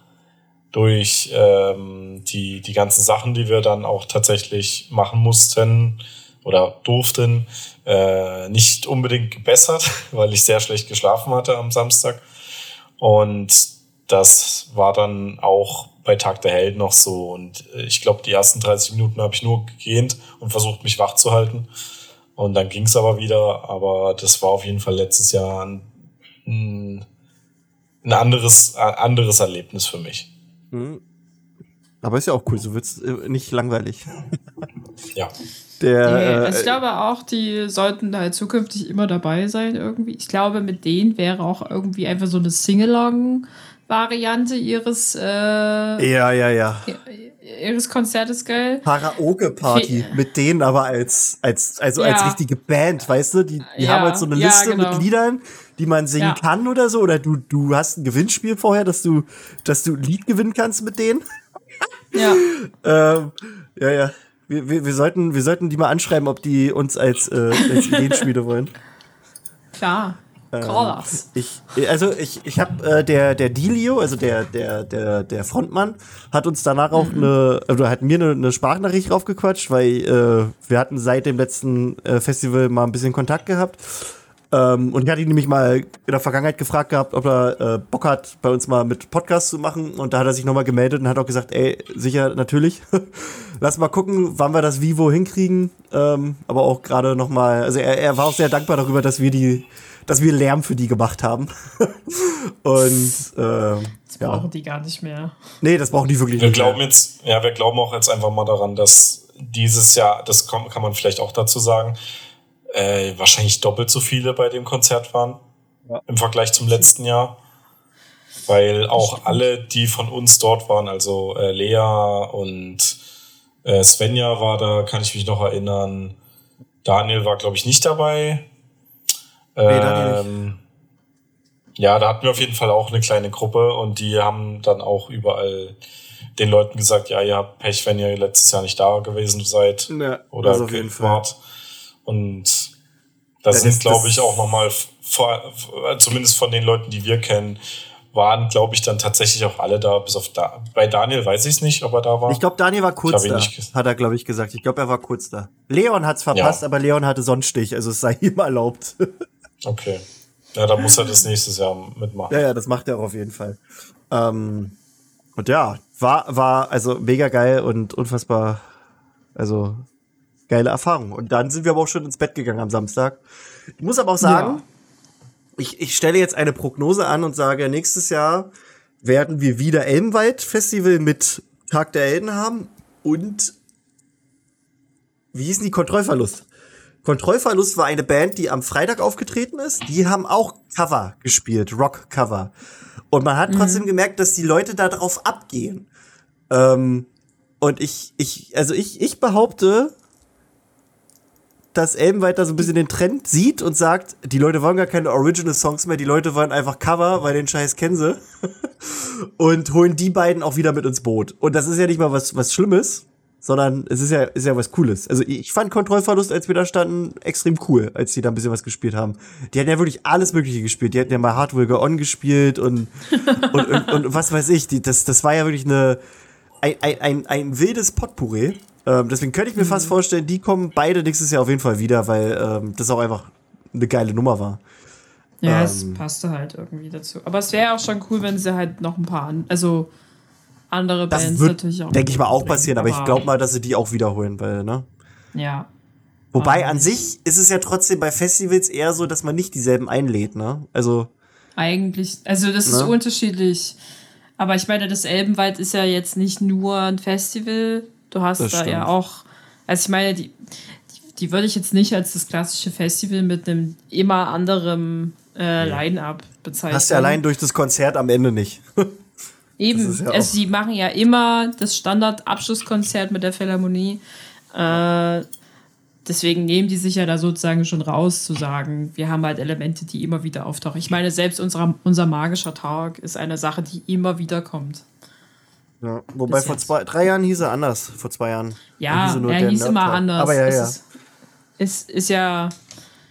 durch ähm, die, die ganzen Sachen, die wir dann auch tatsächlich machen mussten oder durften, äh, nicht unbedingt gebessert, weil ich sehr schlecht geschlafen hatte am Samstag. Und das war dann auch bei Tag der Helden noch so. Und äh, ich glaube, die ersten 30 Minuten habe ich nur gegähnt und versucht, mich wach zu halten. Und dann ging es aber wieder. Aber das war auf jeden Fall letztes Jahr ein, ein, anderes, ein anderes Erlebnis für mich. Mhm. Aber ist ja auch cool, so wird's äh, nicht langweilig. Ja. Der, Nee, äh, also ich glaube auch, die sollten da halt zukünftig immer dabei sein irgendwie. Ich glaube, mit denen wäre auch irgendwie einfach so eine Singalong-Variante ihres, äh, ja, ja, ja. ihres Konzertes geil. Karaoke-Party Fe- mit denen aber als, als, also als Ja. richtige Band, weißt du? Die, die Ja, haben halt so eine ja, Liste genau. mit Liedern, die man singen Ja. kann oder so. Oder du, du hast ein Gewinnspiel vorher, dass du, dass du ein Lied gewinnen kannst mit denen. Ja. Ähm, ja, ja. Wir, wir, wir, sollten, wir sollten die mal anschreiben, ob die uns als, äh, als Ideenschmiede wollen. Klar. Ähm, Call us. Ich, also ich, ich habe äh, der der Dilio, also der der der der Frontmann, hat uns danach auch eine, oder hat mir eine, eine Sprachnachricht raufgequatscht, weil äh, wir hatten seit dem letzten äh, Festival mal ein bisschen Kontakt gehabt. Ähm, und ich hatte ihn nämlich mal in der Vergangenheit gefragt gehabt, ob er äh, Bock hat, bei uns mal mit Podcast zu machen. Und da hat er sich nochmal gemeldet und hat auch gesagt, ey, sicher, natürlich. Lass mal gucken, wann wir das Vivo hinkriegen. Ähm, aber auch gerade nochmal, also er, er war auch sehr dankbar darüber, dass wir die, dass wir Lärm für die gemacht haben. und ähm, Das ja. brauchen die gar nicht mehr. Nee, das brauchen die wirklich Wir nicht. glauben mehr. jetzt, ja, wir glauben auch jetzt einfach mal daran, dass dieses Jahr, das kann, kann man vielleicht auch dazu sagen, äh, wahrscheinlich doppelt so viele bei dem Konzert waren im Vergleich zum letzten Jahr. Weil auch alle, die von uns dort waren, also äh, Lea und äh, Svenja war da, kann ich mich noch erinnern. Daniel war, glaube ich, nicht dabei. Ähm, ja, da hatten wir auf jeden Fall auch eine kleine Gruppe und die haben dann auch überall den Leuten gesagt, ja, ihr habt Pech, wenn ihr letztes Jahr nicht da gewesen seid Ja, oder das auf jeden Fall. Und das Ja, sind, glaube ich, auch nochmal, zumindest von den Leuten, die wir kennen, waren, glaube ich, dann tatsächlich auch alle da, bis auf da. Bei Daniel weiß ich es nicht, ob er da war. Ich glaube, Daniel war kurz da, hat er, glaube ich, gesagt. Ich glaube, er war kurz da. Leon hat's verpasst, Ja. aber Leon hatte Sonnenstich, also es sei ihm erlaubt. Okay. Ja, da muss er das nächstes Jahr mitmachen. Ja, ja, das macht er auch auf jeden Fall. Ähm, und ja, war, war also mega geil und unfassbar, also geile Erfahrung. Und dann sind wir aber auch schon ins Bett gegangen am Samstag. Ich muss aber auch sagen, ich, ich stelle jetzt eine Prognose an und sage, nächstes Jahr werden wir wieder Elmwald Festival mit Tag der Helden haben und wie hießen die Kontrollverlust? Kontrollverlust war eine Band, die am Freitag aufgetreten ist. Die haben auch Cover gespielt, Rock-Cover. Und man hat trotzdem gemerkt, dass die Leute da drauf abgehen. Ähm, und ich, ich, also ich, ich behaupte, dass Elbenweit da so ein bisschen den Trend sieht und sagt, die Leute wollen gar keine Original-Songs mehr, die Leute wollen einfach Cover, weil den Scheiß kennen sie. und holen die beiden auch wieder mit ins Boot. Und das ist ja nicht mal was, was Schlimmes, sondern es ist ja, ist ja was Cooles. Also ich fand Kontrollverlust, als wir da standen, extrem cool, als die da ein bisschen was gespielt haben. Die hatten ja wirklich alles Mögliche gespielt. Die hatten ja mal Hardware Go On gespielt und, und, und, und, was weiß ich. Die, das, das war ja wirklich eine, ein, ein, ein, wildes Potpourri. Ähm, deswegen könnte ich mir fast vorstellen, die kommen beide nächstes Jahr auf jeden Fall wieder, weil ähm, das auch einfach eine geile Nummer war. Ja, es Ähm. passte halt irgendwie dazu. Aber es wäre auch schon cool, wenn sie halt noch ein paar, also andere Das Bands wird, natürlich auch. denke ich mal, auch passieren, aber ich glaube mal, dass sie die auch wiederholen, weil, ne? Ja. Wobei Ah, an sich ist es ja trotzdem bei Festivals eher so, dass man nicht dieselben einlädt, ne? Also, Eigentlich, also das ist Ne? unterschiedlich. Aber ich meine, das Elbenwald ist ja jetzt nicht nur ein Festival. Du hast Das da ja stimmt. auch, also ich meine, die, die, die würde ich jetzt nicht als das klassische Festival mit einem immer anderen äh, Line-Up bezeichnen. hast du allein durch das Konzert am Ende nicht. Eben, ja also sie machen ja immer das Standard-Abschlusskonzert mit der Philharmonie. Äh, deswegen nehmen die sich ja da sozusagen schon raus, zu sagen, wir haben halt Elemente, die immer wieder auftauchen. Ich meine, selbst unser, unser magischer Tag ist eine Sache, die immer wieder kommt. Ja, wobei Bis vor jetzt. zwei, drei Jahren hieß er anders. Vor zwei Jahren. Ja, hieß er er hieß immer anders. Aber ja, Es ja. Ist, ist, ist ja,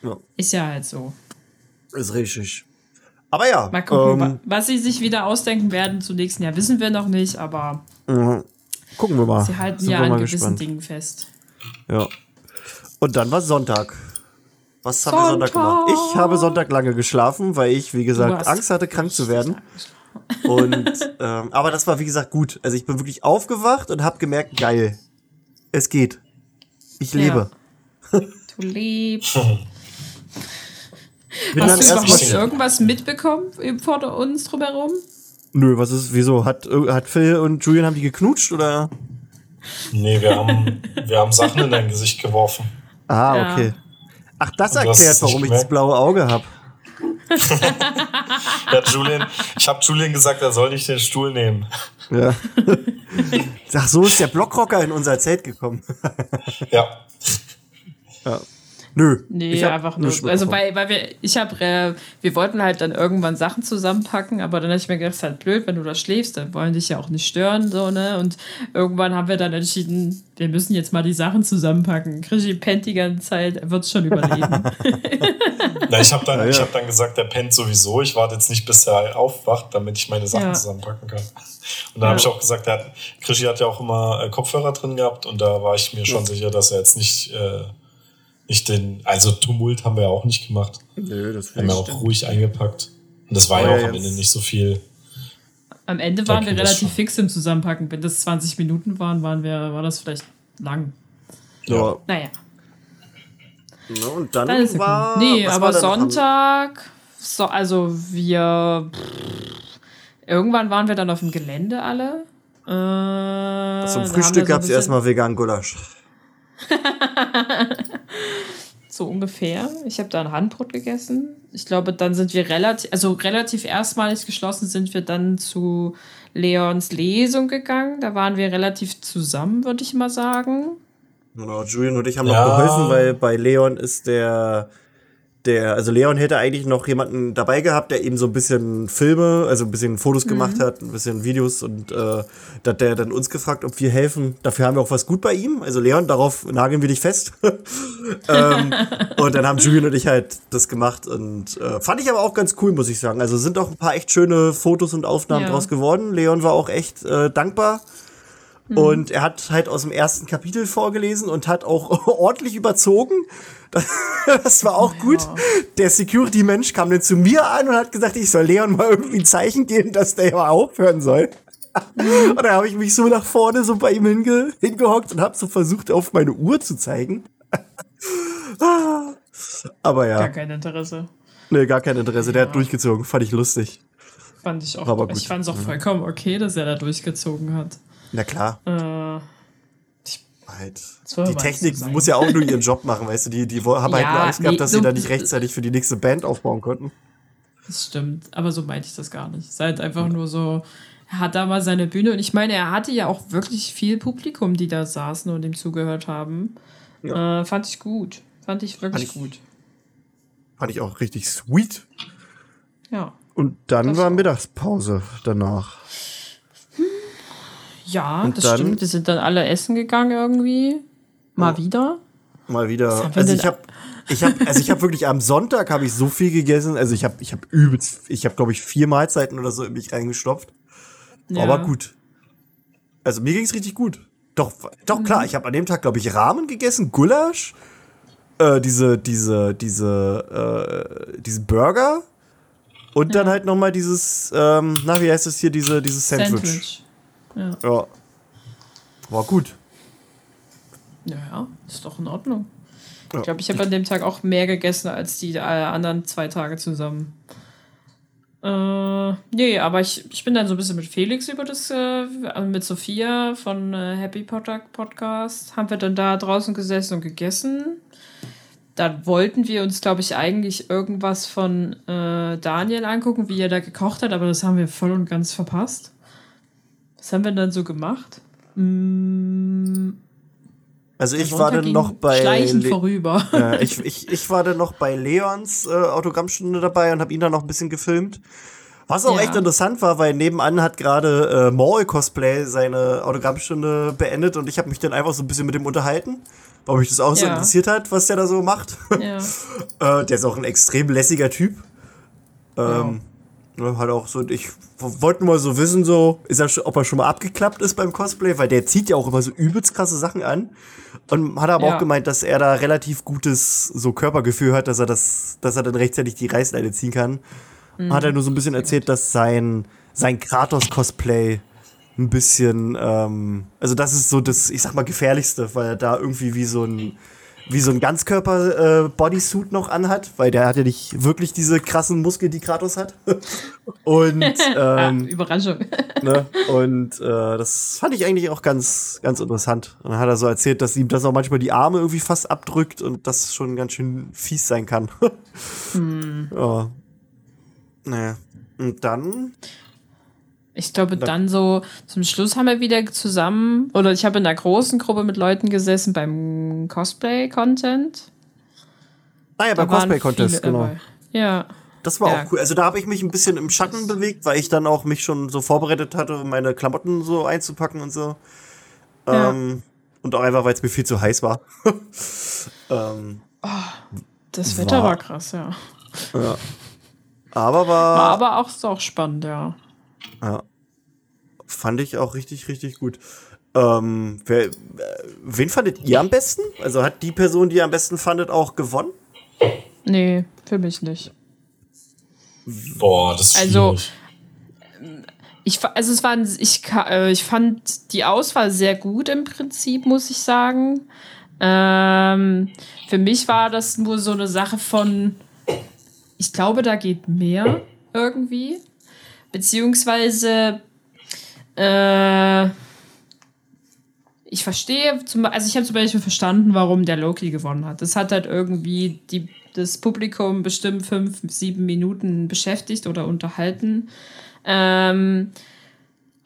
Ja. ist ja halt so. Ist richtig. Aber ja. Mal gucken, ähm, wa- was sie sich wieder ausdenken werden zum nächsten Jahr, wissen wir noch nicht, aber mhm. Gucken wir mal. sie halten Sind ja an gewissen gespannt. Dingen fest. Ja. Und dann war Sonntag. Was haben wir Sonntag gemacht? Sonntag. Ich habe Sonntag lange geschlafen, weil ich, wie gesagt, Angst hatte, krank zu werden. Und ähm, aber das war wie gesagt gut. Also ich bin wirklich aufgewacht und habe gemerkt, geil, es geht. Ich Ja. lebe. Du lebst. Bin Hast dann du überhaupt irgendwas mitbekommen vor uns drumherum? Nö, was ist? Wieso hat äh, hat Phil und Julian haben die geknutscht oder? Nee, wir haben, wir haben Sachen in dein Gesicht geworfen. Ah, Ja. okay. Ach, das erklärt, warum ich das blaue Auge habe. Ja, Julian, ich habe Julian gesagt, er soll nicht den Stuhl nehmen. Ja. Ach, so ist der Blockrocker in unser Zelt gekommen. Ja. Nö. Nee, einfach nur. Also weil, weil wir, ich habe, äh, wir wollten halt dann irgendwann Sachen zusammenpacken, aber dann habe ich mir gedacht, es ist halt blöd, wenn du da schläfst, dann wollen dich ja auch nicht stören, so, ne? Und irgendwann haben wir dann entschieden, wir müssen jetzt mal die Sachen zusammenpacken. Krischi pennt die ganze Zeit, er wird es schon überleben. Na, ich habe dann, Ja, ja. Ich hab dann gesagt, der pennt sowieso. Ich warte jetzt nicht, bis er aufwacht, damit ich meine Sachen Ja. zusammenpacken kann. Und dann habe Ja. ich auch gesagt, der hat, Krischi hat ja auch immer äh, Kopfhörer drin gehabt und da war ich mir schon sicher, dass er jetzt nicht, äh, nicht den, also Tumult haben wir ja auch nicht gemacht. Nö, das Wir haben ja auch ruhig eingepackt. Und das war Oh ja ja, auch am Ende nicht so viel. Am Ende waren wir relativ fix im Zusammenpacken. Wenn das 20 Minuten waren, waren wir, war das vielleicht lang. Ja. Naja. Ja, und dann, Dann ist war. cool. Nee, aber Sonntag, so, also wir. Irgendwann waren wir dann auf dem Gelände alle. Äh, Zum wir Frühstück so gab es erstmal vegan Gulasch. So ungefähr. Ich habe da ein Handbrot gegessen. Ich glaube, dann sind wir relativ, also relativ erstmalig geschlossen sind wir dann zu Leons Lesung gegangen. Da waren wir relativ zusammen, würde ich mal sagen. Genau, Julian und ich haben Ja. noch geholfen, weil bei Leon ist der, der, also Leon hätte eigentlich noch jemanden dabei gehabt, der ihm so ein bisschen Filme, also ein bisschen Fotos Mhm. gemacht hat, ein bisschen Videos und äh, da hat der dann uns gefragt, ob wir helfen. Dafür haben wir auch was gut bei ihm. Also Leon, darauf nageln wir dich fest. ähm, und dann haben Julian und ich halt das gemacht und äh, fand ich aber auch ganz cool, muss ich sagen. Also sind auch ein paar echt schöne Fotos und Aufnahmen Ja. draus geworden. Leon war auch echt äh, dankbar. Mhm. Und er hat halt aus dem ersten Kapitel vorgelesen und hat auch ordentlich überzogen. Das, war auch gut. Der Security-Mensch kam dann zu mir an und hat gesagt, ich soll Leon mal irgendwie ein Zeichen geben, dass der mal aufhören soll. Mhm. Und da habe ich mich so nach vorne so bei ihm hinge hingehockt und habe so versucht, auf meine Uhr zu zeigen. Aber ja, Gar kein Interesse. nee, gar kein Interesse. Der hat durchgezogen. Fand ich lustig. Fand ich auch. Aber gut. ich fand es auch vollkommen okay, dass er da durchgezogen hat. Na klar. Äh, Halt. Soll Die Technik muss ja auch nur ihren Job machen, weißt du? Die, die haben halt Ja, nur Angst gehabt, nee, dass so- sie da nicht rechtzeitig für die nächste Band aufbauen konnten. Das stimmt, aber so meinte ich das gar nicht. Es ist halt einfach nur so, er hat da mal seine Bühne und ich meine, er hatte ja auch wirklich viel Publikum, die da saßen und ihm zugehört haben. Äh, fand ich gut. Fand ich wirklich Fand gut. Fand ich auch richtig sweet. Ja. Und dann war auch. Mittagspause danach. Ja, Und das dann- stimmt. Wir sind dann alle essen gegangen irgendwie. Mal wieder. Mal wieder. Also denn ich habe ich habe also ich habe wirklich am Sonntag habe ich so viel gegessen, also ich habe ich habe übelst ich habe glaube ich vier Mahlzeiten oder so in mich reingestopft. Ja. Aber gut. Also mir ging's richtig gut. Doch doch klar, ich habe an dem Tag glaube ich Ramen gegessen, Gulasch, äh, diese diese diese äh, diesen Burger und dann halt noch mal dieses ähm, na wie heißt das hier diese dieses Sandwich. Sandwich. Ja. War gut. Ja, ja, ist doch in Ordnung. Ja. Ich glaube, ich habe an dem Tag auch mehr gegessen als die äh, anderen zwei Tage zusammen. Äh, nee, aber ich, ich bin dann so ein bisschen mit Felix über das, äh, mit Sophia von äh, Happy Potter Podcast, haben wir dann da draußen gesessen und gegessen. Da wollten wir uns, glaube ich, eigentlich irgendwas von äh, Daniel angucken, wie er da gekocht hat, aber das haben wir voll und ganz verpasst. Was haben wir dann so gemacht? Mm, Also ich war dann noch bei Schleichend Le- vorüber. Ja, ich, ich, ich war dann noch bei Leons äh, Autogrammstunde dabei und habe ihn dann noch ein bisschen gefilmt. Was auch Ja. echt interessant war, weil nebenan hat gerade äh, Maul Cosplay seine Autogrammstunde beendet und ich habe mich dann einfach so ein bisschen mit ihm unterhalten, weil mich das auch so Ja. interessiert hat, was der da so macht. ja. äh, der ist auch ein extrem lässiger Typ. Ähm, ne, hat auch so, ich wollte mal so wissen, so, ist er, ob er schon mal abgeklappt ist beim Cosplay, weil der zieht ja auch immer so übelst krasse Sachen an. Und hat aber Ja. auch gemeint, dass er da relativ gutes so Körpergefühl hat, dass er das, dass er dann rechtzeitig die Reißleine ziehen kann. Hat er nur so ein bisschen erzählt, dass sein, sein Kratos-Cosplay ein bisschen, ähm, also das ist so das, ich sag mal, gefährlichste, weil er da irgendwie wie so ein, wie so ein Ganzkörper-Bodysuit noch anhat, weil der hat ja nicht wirklich diese krassen Muskeln, die Kratos hat. Und, Ah, ähm, Überraschung. ne? Und äh, das fand ich eigentlich auch ganz, ganz interessant. Und dann hat er so erzählt, dass ihm das auch manchmal die Arme irgendwie fast abdrückt und das schon ganz schön fies sein kann. Ja. Naja. Und dann Ich glaube, dann so zum Schluss haben wir wieder zusammen, oder ich habe in einer großen Gruppe mit Leuten gesessen beim Cosplay-Content. Ah ja, beim Cosplay-Contest, genau. dabei. Ja. Das war Ja. auch cool. Also da habe ich mich ein bisschen im Schatten bewegt, weil ich dann auch mich schon so vorbereitet hatte, meine Klamotten so einzupacken und so. Ja. Ähm, und auch einfach, weil es mir viel zu heiß war. ähm, Das Wetter War- war krass, ja. aber war, War aber auch, auch spannend, ja. Ja, fand ich auch richtig, richtig gut. Ähm, wer, wen fandet ihr am besten? Also hat die Person, die ihr am besten fandet, auch gewonnen? Nee, für mich nicht. Boah, das ist Also, schwierig. Ich, also es war, ein- ich, äh, ich fand die Auswahl sehr gut im Prinzip, muss ich sagen. Ähm, für mich war das nur so eine Sache von, ich glaube, da geht mehr irgendwie. Beziehungsweise, äh, ich verstehe, zum, also ich habe zum Beispiel verstanden, warum der Loki gewonnen hat. Das hat halt irgendwie die, das Publikum bestimmt fünf, sieben Minuten beschäftigt oder unterhalten. Ähm,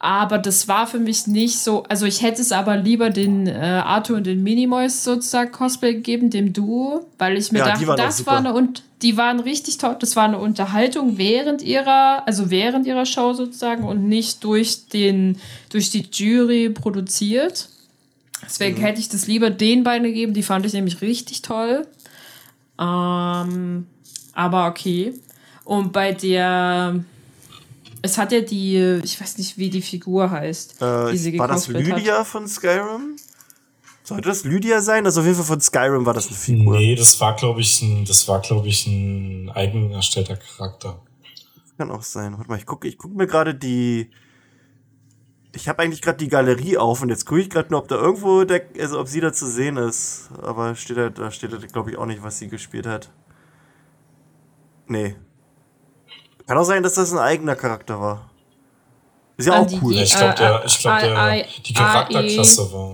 aber das war für mich nicht so. Also, ich hätte es aber lieber den äh, Arthur und den Minimoys sozusagen Cosplay gegeben, dem Duo, weil ich mir Ja, dachte, das war eine und die waren richtig toll. Das war eine Unterhaltung während ihrer, also während ihrer Show sozusagen und nicht durch den, durch die Jury produziert. Deswegen Mhm. hätte ich das lieber den beiden gegeben. Die fand ich nämlich richtig toll. Ähm, aber okay. Und bei der. Es hat ja die. Ich weiß nicht, wie die Figur heißt. Äh, die sie war das gecosplayt hat. Lydia von Skyrim? Sollte das Lydia sein? Also auf jeden Fall von Skyrim war das eine Figur. Nee, das war, glaube ich, ein, das war, glaube ich, ein eigen erstellter Charakter. Kann auch sein. Warte mal, ich gucke ich guck mir gerade die. Ich habe eigentlich gerade die Galerie auf und jetzt gucke ich gerade nur, ob da irgendwo, der, also ob sie da zu sehen ist. Aber steht da, da steht da, glaube ich, auch nicht, was sie gespielt hat. Nee. Kann auch sein, dass das ein eigener Charakter war. Ist ja Ah, auch die- cool. Ja, ich glaube, der, äh, ich glaub, der, I- I- die Charakterklasse war.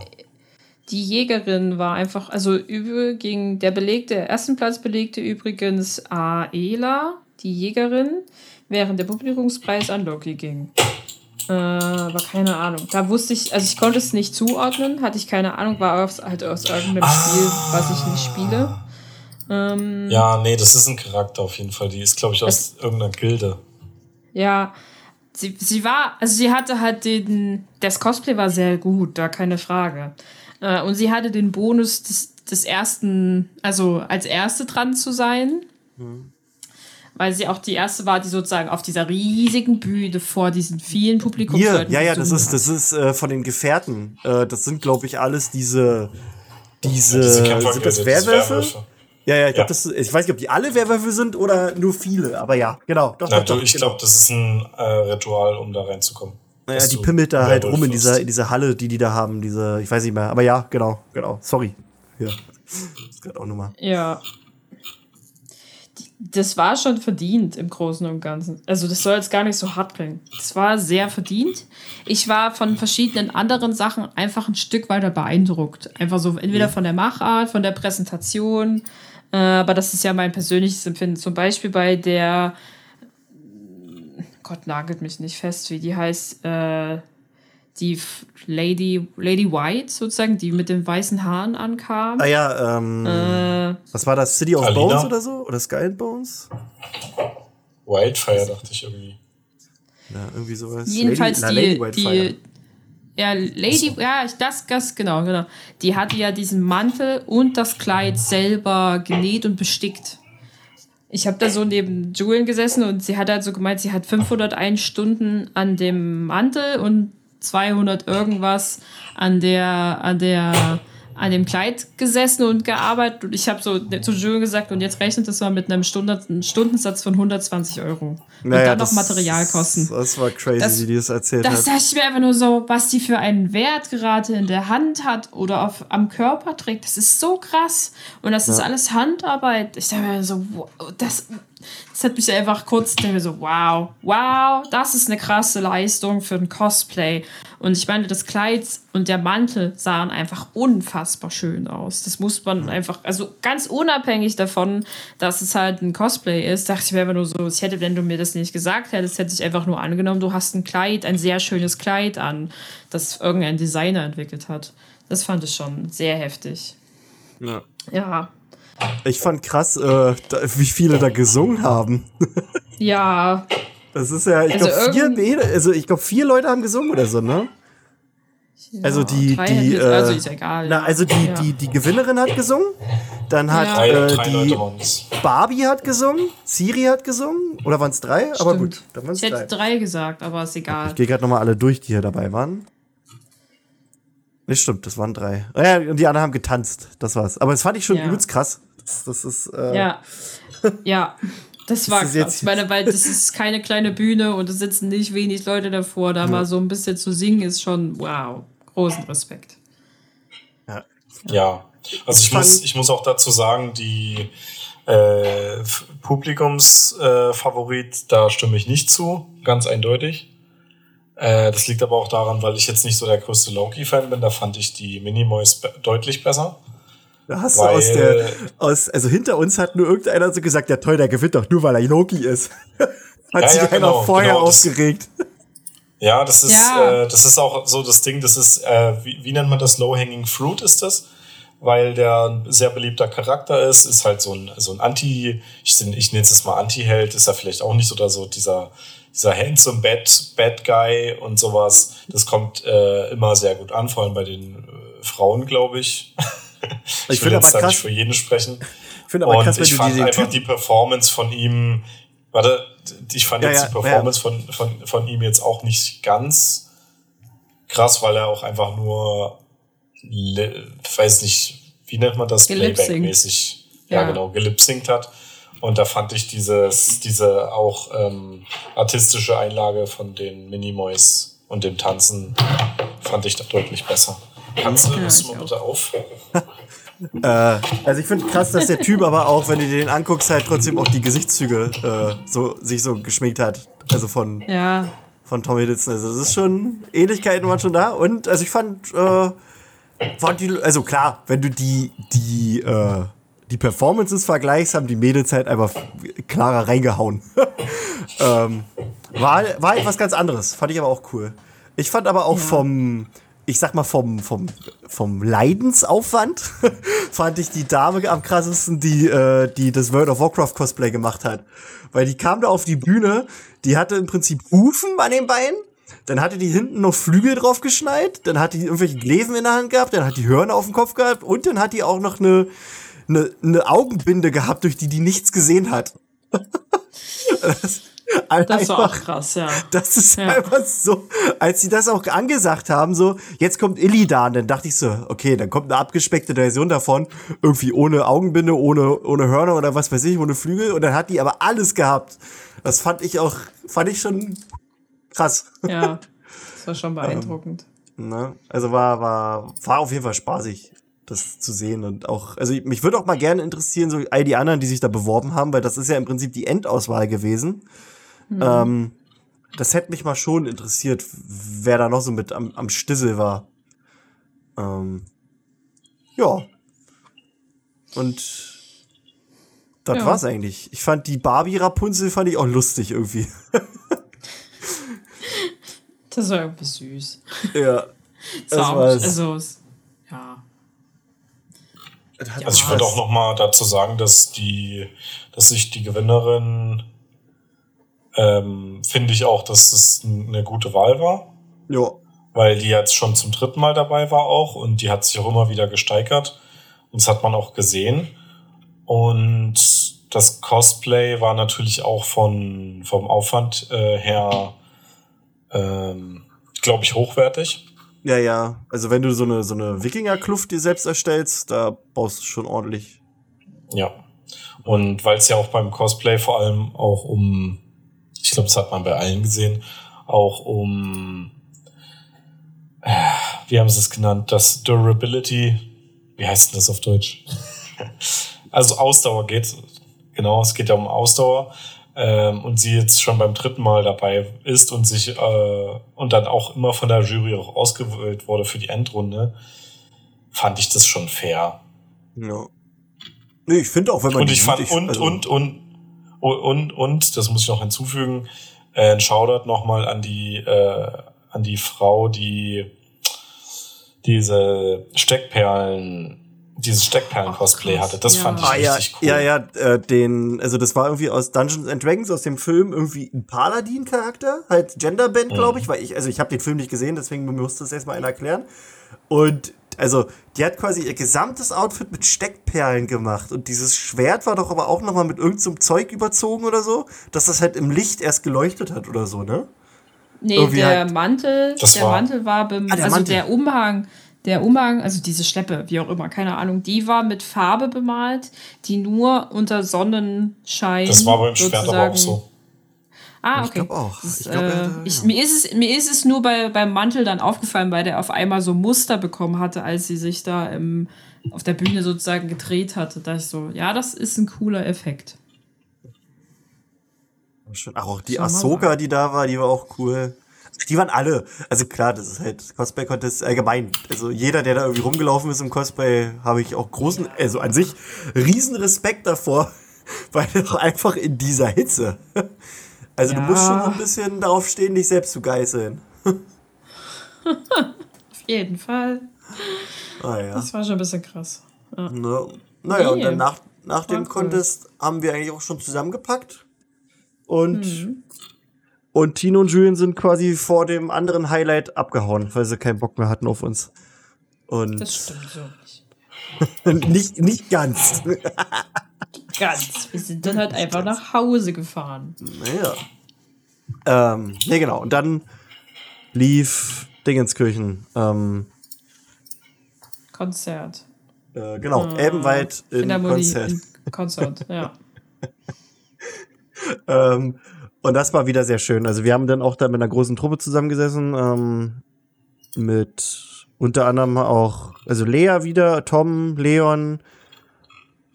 Die Jägerin war einfach, also über ging der belegte, ersten Platz belegte übrigens Aela, die Jägerin, während der Publikumspreis an Loki ging. Äh, aber keine Ahnung. Da wusste ich, also ich konnte es nicht zuordnen, hatte ich keine Ahnung, war aus, halt aus irgendeinem Spiel, was ich nicht spiele. Ähm, Ja, nee, das ist ein Charakter auf jeden Fall. Die ist, glaube ich, aus irgendeiner Gilde. Ja, sie, sie war, also sie hatte halt den, das Cosplay war sehr gut, da keine Frage. Äh, und sie hatte den Bonus des, des ersten, also als erste dran zu sein. Mhm. Weil sie auch die erste war, die sozusagen auf dieser riesigen Bühne vor diesen vielen Publikumsleuten. Ja, ja, das ist, das ist äh, von den Gefährten. Äh, das sind, glaube ich, alles diese, diese, ja, diese sind das Werwölfe? Ja, ja, ich glaube, ja. ich weiß nicht, ob die alle Werwölfe sind oder nur viele, aber ja, genau. Doch, Na, doch, doch, ich genau. glaube, das ist ein äh, Ritual, um da reinzukommen. Naja, die pimmelt da halt rum in dieser, in dieser Halle, die die da haben, diese, ich weiß nicht mehr, aber ja, genau, genau, sorry. Ja, das ist auch nochmal. Ja. Das war schon verdient im Großen und Ganzen. Also, das soll jetzt gar nicht so hart klingen. Das war sehr verdient. Ich war von verschiedenen anderen Sachen einfach ein Stück weiter beeindruckt. Einfach so, entweder von der Machart, von der Präsentation, äh, aber das ist ja mein persönliches Empfinden. Zum Beispiel bei der, Gott nagelt mich nicht fest, wie die heißt, äh, die Lady, Lady White sozusagen, die mit den weißen Haaren ankam. Ah ja, ähm, äh, was war das? City of Alina? Bones oder so? Oder Sky and Bones? Wildfire dachte ich irgendwie. Ja, irgendwie sowas. Jedenfalls Lady, die, die, ja, Lady, ja, das, das, genau, genau. Die hatte ja diesen Mantel und das Kleid selber genäht und bestickt. Ich habe da so neben Julian gesessen und sie hat halt so gemeint, sie hat 501 Stunden an dem Mantel und 200 irgendwas an der, an der an dem Kleid gesessen und gearbeitet und ich habe so zu Jules gesagt, und jetzt rechnet das mal mit einem Stunden, Stundensatz von 120 Euro. Und naja, dann noch Materialkosten. Das war crazy, das, wie die das erzählt das hat. Das dachte ich mir einfach nur so, was die für einen Wert gerade in der Hand hat oder auf, am Körper trägt. Das ist so krass. Und das ja. ist alles Handarbeit. Ich dachte mir so, das, das hat mich einfach kurz, ich mir so, wow, wow, das ist eine krasse Leistung für ein Cosplay. Und ich meine, das Kleid und der Mantel sahen einfach unfassbar schön aus. Das muss man einfach, also ganz unabhängig davon, dass es halt ein Cosplay ist, dachte ich mir einfach nur so, ich hätte, wenn du mir das nicht gesagt hättest, hätte ich einfach nur angenommen, du hast ein Kleid, ein sehr schönes Kleid an, das irgendein Designer entwickelt hat. Das fand ich schon sehr heftig. Ja. Ja. Ich fand krass, äh, wie viele da gesungen haben. ja. Das ist ja, ich also glaube, vier, nee, also ich glaube, vier Leute haben gesungen oder so, ne? Ja, also die, die, äh, also ist egal. Na, also die, ja. die, die Gewinnerin hat gesungen. Dann hat ja. äh, die Barbie hat gesungen, Siri hat gesungen. Oder waren es drei? Stimmt. Aber gut, dann waren es drei. Ich hätte drei gesagt, aber ist egal. Ich gehe gerade nochmal alle durch, die hier dabei waren. Nee, stimmt, das waren drei. Ah ja, und die anderen haben getanzt, das war's. Aber das fand ich schon übelst krass. Das, das ist. Äh, ja. ja. Das war das krass. Ich meine, weil das ist keine kleine Bühne und es sitzen nicht wenig Leute davor. Da ja. mal so ein bisschen zu singen ist schon wow. Großen Respekt. Ja. Ja. Also ich muss, ich muss auch dazu sagen, die äh, Publikumsfavorit, äh, da stimme ich nicht zu, ganz eindeutig. Äh, das liegt aber auch daran, weil ich jetzt nicht so der größte Loki-Fan bin. Da fand ich die Minimoys deutlich besser. Da hast weil, du aus der, aus, also hinter uns hat nur irgendeiner so gesagt, ja toll, der gewinnt doch nur, weil er Loki ist. hat ja, sich ja, einer genau, vorher genau, aufgeregt. ja, das ist, ja. Äh, das ist auch so das Ding, das ist, äh, wie, wie nennt man das? Low-Hanging Fruit ist das? Weil der ein sehr beliebter Charakter ist, ist halt so ein, so ein Anti, ich, ich nenne es jetzt mal Anti-Held, ist er vielleicht auch nicht oder so dieser, dieser handsome Bad, Bad Guy und sowas. Das kommt äh, immer sehr gut an, vor allem bei den äh, Frauen, glaube ich. ich, ich will jetzt da nicht für jeden sprechen. Ich finde aber und krass, wenn ich fand die einfach die Performance von ihm, warte, ich fand ja, jetzt ja, die Performance ja. von, von, von ihm jetzt auch nicht ganz krass, weil er auch einfach nur, weiß nicht, wie nennt man das, Playback-mäßig, ja. genau, gelipsingt hat. Und da fand ich dieses, diese auch ähm, artistische Einlage von den Minimoys und dem Tanzen fand ich da deutlich besser. Kannst du das mal bitte auf? äh, also ich finde krass, dass der Typ aber auch, wenn du den anguckst, halt trotzdem auch die Gesichtszüge äh, so, sich so geschminkt hat. Also von, ja. von Tom Hiddleston. Also es ist schon, Ähnlichkeiten waren schon da. Und also ich fand, äh, fand die, also klar, wenn du die, die, äh, die Performances vergleichst, haben die Mädels halt einfach klarer reingehauen. ähm, war, war etwas ganz anderes. Fand ich aber auch cool. Ich fand aber auch ja. vom ich sag mal, vom, vom, vom Leidensaufwand fand ich die Dame am krassesten, die, äh, die das World of Warcraft Cosplay gemacht hat. Weil die kam da auf die Bühne, die hatte im Prinzip Hufen an den Beinen, dann hatte die hinten noch Flügel drauf geschneit, dann hat die irgendwelche Gläsen in der Hand gehabt, dann hat die Hörner auf dem Kopf gehabt und dann hat die auch noch eine, eine, eine Augenbinde gehabt, durch die die nichts gesehen hat. das, das war auch krass, ja. Das ist ja. einfach so, als sie das auch angesagt haben, so, jetzt kommt Illidan, dann dachte ich so, okay, dann kommt eine abgespeckte Version davon, irgendwie ohne Augenbinde, ohne, ohne Hörner oder was weiß ich, ohne Flügel, und dann hat die aber alles gehabt. Das fand ich auch, fand ich schon krass. Ja, das war schon beeindruckend. Ähm, ne? Also war, war, war auf jeden Fall spaßig das zu sehen und auch, also mich würde auch mal gerne interessieren, so all die anderen, die sich da beworben haben, weil das ist ja im Prinzip die Endauswahl gewesen. Mhm. Ähm, das hätte mich mal schon interessiert, wer da noch so mit am, am Stissel war. Ähm, ja. Und das ja. war's eigentlich. Ich fand die Barbie Rapunzel fand ich auch lustig irgendwie. das war irgendwie süß. Ja. Das war also, ja. Also ich würde auch noch mal dazu sagen, dass die, dass sich die Gewinnerin ähm, finde ich auch, dass es eine gute Wahl war. Ja. Weil die jetzt schon zum dritten Mal dabei war auch und die hat sich auch immer wieder gesteigert. Und das hat man auch gesehen. Und das Cosplay war natürlich auch von, vom Aufwand äh, her, ähm, glaube ich, hochwertig. Ja, ja. Also wenn du so eine, so eine Wikinger-Kluft dir selbst erstellst, da baust du schon ordentlich. Ja. Und weil es ja auch beim Cosplay vor allem auch um glaube, das hat man bei allen gesehen, auch um, äh, wie haben sie es genannt, das Durability, wie heißt denn das auf Deutsch? also Ausdauer geht, genau, es geht ja um Ausdauer. Ähm, und sie jetzt schon beim dritten Mal dabei ist und sich äh, und dann auch immer von der Jury auch ausgewählt wurde für die Endrunde, fand ich das schon fair. Ja. Nee, ich finde auch, wenn man und ich fand und also und und und, und, das muss ich noch hinzufügen, äh, ein Shoutout nochmal an die, äh, an die Frau, die diese Steckperlen, dieses Steckperlen-Cosplay hatte. Das ja. fand ich ah, richtig ja, cool. Ja, ja, äh, den, also das war irgendwie aus Dungeons and Dragons, aus dem Film, irgendwie ein Paladin-Charakter, halt Genderband, glaube mhm. ich, weil ich, also ich habe den Film nicht gesehen, deswegen musste das erstmal einer erklären. Und also, die hat quasi ihr gesamtes Outfit mit Steckperlen gemacht. Und dieses Schwert war doch aber auch nochmal mit irgendeinem so Zeug überzogen oder so, dass das halt im Licht erst geleuchtet hat oder so, ne? Nee, Irgendwie der halt Mantel, der war Mantel war, ah, der also Mantel. der Umhang, der Umhang, also diese Schleppe, wie auch immer, keine Ahnung, die war mit Farbe bemalt, die nur unter Sonnenschein. Das war beim Schwert aber auch so. Ah, okay. Ich glaube auch. Das, ich glaub, äh, ich, mir, ist es, mir ist es nur bei, beim Mantel dann aufgefallen, weil der auf einmal so Muster bekommen hatte, als sie sich da im, auf der Bühne sozusagen gedreht hatte. Da ich so, ja, das ist ein cooler Effekt. Ach, auch die Ahsoka, die da war, die war auch cool. Die waren alle. Also klar, das ist halt Cosplay-Contest allgemein. Also jeder, der da irgendwie rumgelaufen ist im Cosplay, habe ich auch großen, also an sich riesen Respekt davor, weil doch einfach in dieser Hitze also ja. du musst schon ein bisschen darauf stehen, dich selbst zu geißeln. Auf jeden Fall. Ah, ja. Das war schon ein bisschen krass. Ja. Ne? Naja, nee. und dann nach, nach dem cool. Contest haben wir eigentlich auch schon zusammengepackt. Und, mhm. und Tino und Julian sind quasi vor dem anderen Highlight abgehauen, weil sie keinen Bock mehr hatten auf uns. Und das stimmt so nicht. nicht, nicht ganz. ganz. Wir sind dann halt einfach nach Hause gefahren. Naja. Ähm, nee, genau. Und dann lief Dingenskirchen. Ähm, Konzert. Äh, genau, äh, Elbenwald in Konzert. In Konzert, ja. ähm, und das war wieder sehr schön. Also wir haben dann auch da mit einer großen Truppe zusammengesessen, ähm, mit unter anderem auch, also Lea wieder, Tom, Leon,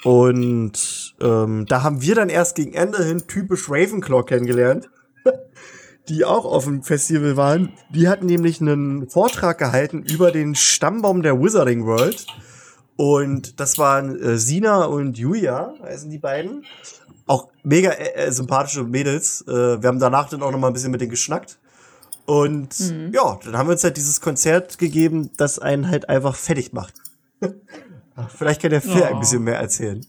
und ähm, da haben wir dann erst gegen Ende hin typisch Ravenclaw kennengelernt, die auch auf dem Festival waren. Die hatten nämlich einen Vortrag gehalten über den Stammbaum der Wizarding World. Und das waren äh, Sina und Julia, heißen die beiden. Auch mega äh, äh sympathische Mädels. Äh, wir haben danach dann auch noch mal ein bisschen mit denen geschnackt. Und ja, dann haben wir uns halt dieses Konzert gegeben, das einen halt einfach fertig macht. Vielleicht kann der Phil ein Oh. bisschen mehr erzählen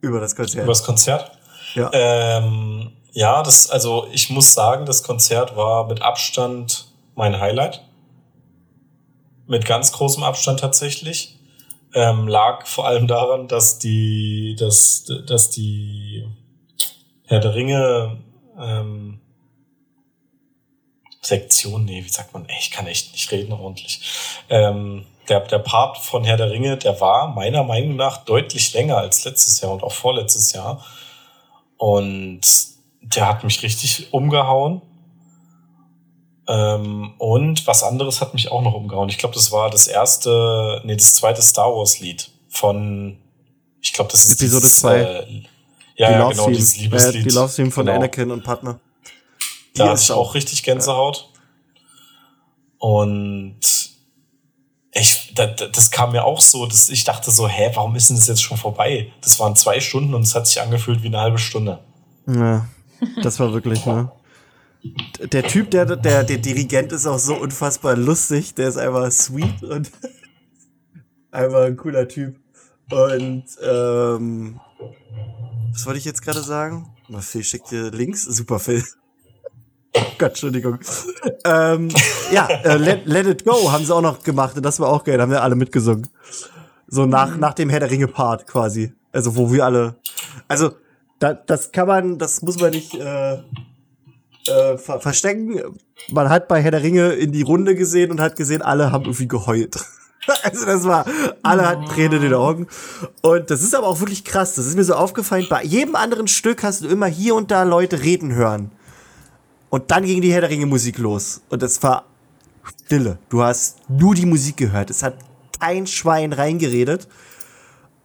über das Konzert. Über das Konzert? Ja. Ähm, ja, das, also ich muss sagen, das Konzert war mit Abstand mein Highlight. Mit ganz großem Abstand tatsächlich. Ähm, lag vor allem daran, dass die, dass, dass die Herr der Ringe ähm, Sektion, nee, wie sagt man, ey, ich kann echt nicht reden ordentlich. Ähm, der, der Part von Herr der Ringe, der war meiner Meinung nach deutlich länger als letztes Jahr und auch vorletztes Jahr. Und der hat mich richtig umgehauen. Ähm, und was anderes hat mich auch noch umgehauen. Ich glaube, das war das erste, nee, das zweite Star Wars Lied von, ich glaube, das ist Episode dieses, zwei. Äh, ja, ja, genau, dieses äh, Liebeslied. die Love Theme von Genau. Anakin und Padme. Die Da hatte ich auch richtig Gänsehaut. Und ich, da, da- das kam mir auch so, dass ich dachte so, hä, warum ist denn das jetzt schon vorbei? Das waren zwei Stunden und es hat sich angefühlt wie eine halbe Stunde. Ja, das war wirklich, ne? Der Typ, der, der, der Dirigent ist auch so unfassbar lustig. Der ist einfach sweet und einfach ein cooler Typ. Und, ähm, was wollte ich jetzt gerade sagen? Phil schickt dir Links. Super, Phil. Gott, Entschuldigung. ähm, ja, äh, Let, Let It Go haben sie auch noch gemacht und das war auch geil. Haben wir alle mitgesungen. So nach, nach dem Herr der Ringe Part quasi. Also, wo wir alle, also, da, das kann man, das muss man nicht äh, äh, ver verstecken. Man hat bei Herr der Ringe in die Runde gesehen und hat gesehen, alle haben irgendwie geheult. Also das war, alle hatten Tränen in den Augen. Und das ist aber auch wirklich krass. Das ist mir so aufgefallen. Bei jedem anderen Stück hast du immer hier und da Leute reden hören. Und dann ging die Herr der Ringe Musik los. Und es war Stille. Du hast nur die Musik gehört. Es hat kein Schwein reingeredet.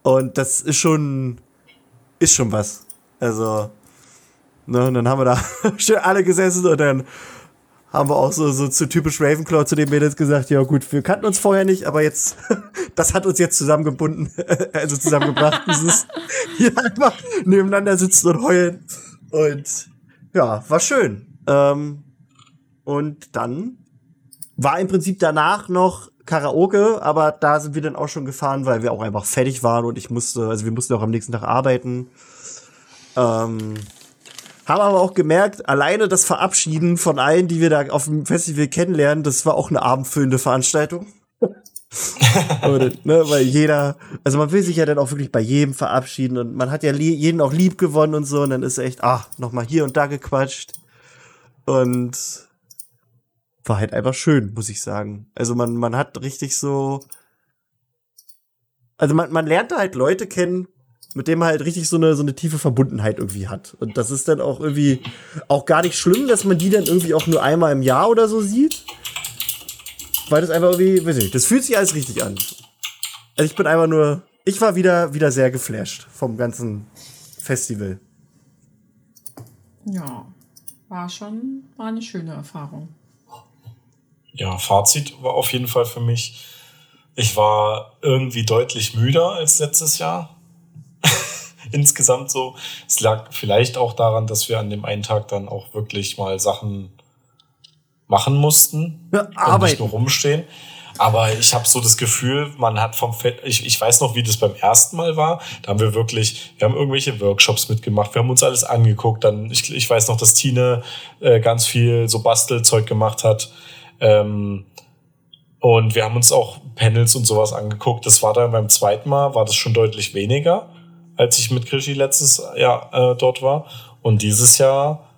Und das ist schon, ist schon was. Also, ne, und dann haben wir da schön alle gesessen und dann haben wir auch so, so zu typisch Ravenclaw zu den Mädels gesagt, ja gut, wir kannten uns vorher nicht, aber jetzt, das hat uns jetzt zusammengebunden, also zusammengebracht, dieses hier einfach nebeneinander sitzen und heulen. Und ja, war schön. Ähm, und dann war im Prinzip danach noch Karaoke, aber da sind wir dann auch schon gefahren, weil wir auch einfach fertig waren und ich musste, also wir mussten auch am nächsten Tag arbeiten. Ähm, haben aber auch gemerkt, alleine das Verabschieden von allen, die wir da auf dem Festival kennenlernen, das war auch eine abendfüllende Veranstaltung. Oder, ne, weil jeder, also man will sich ja dann auch wirklich bei jedem verabschieden und man hat ja jeden auch lieb gewonnen und so und dann ist echt, ach, nochmal hier und da gequatscht. Und war halt einfach schön, muss ich sagen. Also man, man hat richtig so, also man, man lernte halt Leute kennen, mit dem man halt richtig so eine, so eine tiefe Verbundenheit irgendwie hat. Und das ist dann auch irgendwie auch gar nicht schlimm, dass man die dann irgendwie auch nur einmal im Jahr oder so sieht. Weil das einfach irgendwie, weiß ich nicht, das fühlt sich alles richtig an. Also ich bin einfach nur, ich war wieder, wieder sehr geflasht vom ganzen Festival. Ja, war schon, war eine schöne Erfahrung. Ja, Fazit war auf jeden Fall für mich, ich war irgendwie deutlich müder als letztes Jahr. Insgesamt so. Es lag vielleicht auch daran, dass wir an dem einen Tag dann auch wirklich mal Sachen machen mussten. Ja, und nicht nur rumstehen. Aber ich habe so das Gefühl, man hat vom Fett, ich, ich weiß noch, wie das beim ersten Mal war. Da haben wir wirklich, wir haben irgendwelche Workshops mitgemacht, wir haben uns alles angeguckt. Dann, ich, ich weiß noch, dass Tine äh, ganz viel so Bastelzeug gemacht hat. Ähm, und wir haben uns auch Panels und sowas angeguckt. Das war dann beim zweiten Mal, war das schon deutlich weniger, als ich mit Krischi letztes Jahr äh, dort war. Und dieses Jahr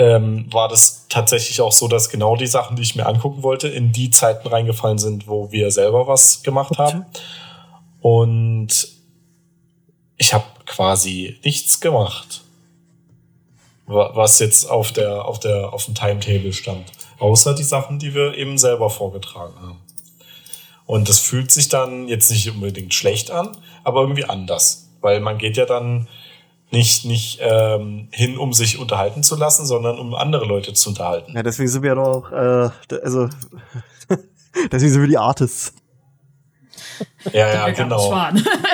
ähm, war das tatsächlich auch so, dass genau die Sachen, die ich mir angucken wollte, in die Zeiten reingefallen sind, wo wir selber was gemacht haben. Und ich habe quasi nichts gemacht, wa- was jetzt auf der auf der auf dem Timetable stand, außer die Sachen, die wir eben selber vorgetragen haben. Und das fühlt sich dann jetzt nicht unbedingt schlecht an, aber irgendwie anders, weil man geht ja dann nicht nicht ähm, hin, um sich unterhalten zu lassen, sondern um andere Leute zu unterhalten. Ja, deswegen sind wir doch, äh, also, deswegen sind wir die Artists. Ja, ja, genau.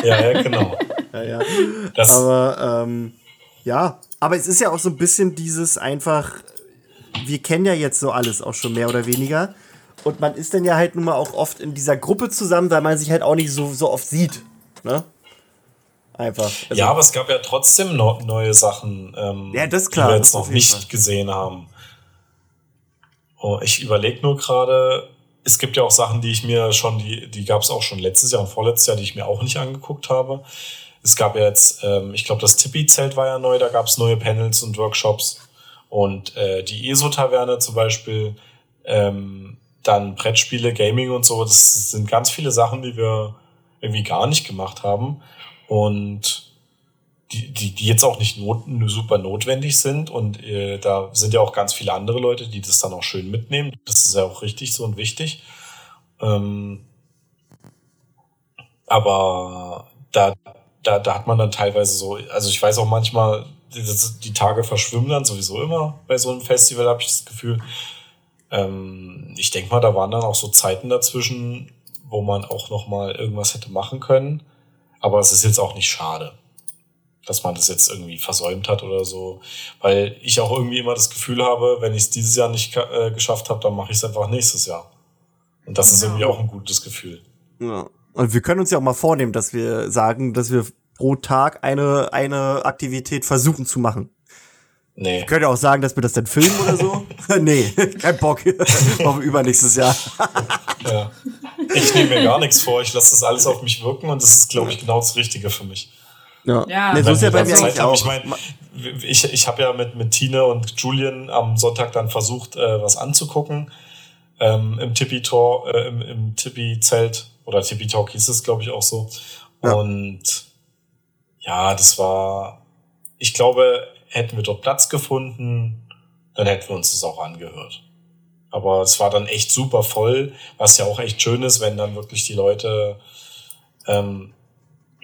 Ja, ja, genau. Ja, ja. Das, Aber ähm, ja, aber es ist ja auch so ein bisschen dieses einfach, wir kennen ja jetzt so alles auch schon mehr oder weniger. Und man ist dann ja halt nun mal auch oft in dieser Gruppe zusammen, weil man sich halt auch nicht so, so oft sieht. Ne? Einfach. Also, ja, aber es gab ja trotzdem no neue Sachen, ähm, Ja, das klar, die wir jetzt noch nicht Fall. gesehen haben. Oh, ich überlege nur gerade, es gibt ja auch Sachen, die ich mir schon, die, die gab es auch schon letztes Jahr und vorletztes Jahr, die ich mir auch nicht angeguckt habe. Es gab ja jetzt, ähm, ich glaube, das Tippi-Zelt war ja neu, da gab es neue Panels und Workshops. Und äh, die ESO-Taverne zum Beispiel, ähm, dann Brettspiele, Gaming und so, das sind ganz viele Sachen, die wir irgendwie gar nicht gemacht haben. Und die, die, die jetzt auch nicht not, super notwendig sind. Und äh, da sind ja auch ganz viele andere Leute, die das dann auch schön mitnehmen. Das ist ja auch richtig so und wichtig. Ähm, aber da, da, da hat man dann teilweise so, also ich weiß auch manchmal, die, die Tage verschwimmen dann sowieso immer bei so einem Festival, habe ich das Gefühl. Ähm, ich denke mal, da waren dann auch so Zeiten dazwischen, wo man auch noch mal irgendwas hätte machen können. Aber es ist jetzt auch nicht schade, dass man das jetzt irgendwie versäumt hat oder so. Weil ich auch irgendwie immer das Gefühl habe, wenn ich es dieses Jahr nicht äh, geschafft habe, dann mache ich es einfach nächstes Jahr. Und das ist Ja. irgendwie auch ein gutes Gefühl. Ja. Und wir können uns ja auch mal vornehmen, dass wir sagen, dass wir pro Tag eine, eine Aktivität versuchen zu machen. Nee. Können ja auch sagen, dass wir das dann filmen oder so. nee, kein Bock. auf übernächstes Jahr. Ja. Ich nehme mir gar nichts vor. Ich lasse das alles auf mich wirken und das ist, glaube ich, genau das Richtige für mich. Ja, Ja. nee, so ist ja bei mir eigentlich auch. Ich meine, ich, ich habe ja mit, mit Tine und Julian am Sonntag dann versucht, äh, was anzugucken. Ähm, Im Tippi-Tor, äh, im, im Tippi-Zelt oder Tippi-Talk hieß es, glaube ich, auch so. Ja. Und ja, das war, ich glaube, hätten wir dort Platz gefunden, dann hätten wir uns das auch angehört. Aber es war dann echt super voll, was ja auch echt schön ist, wenn dann wirklich die Leute ähm,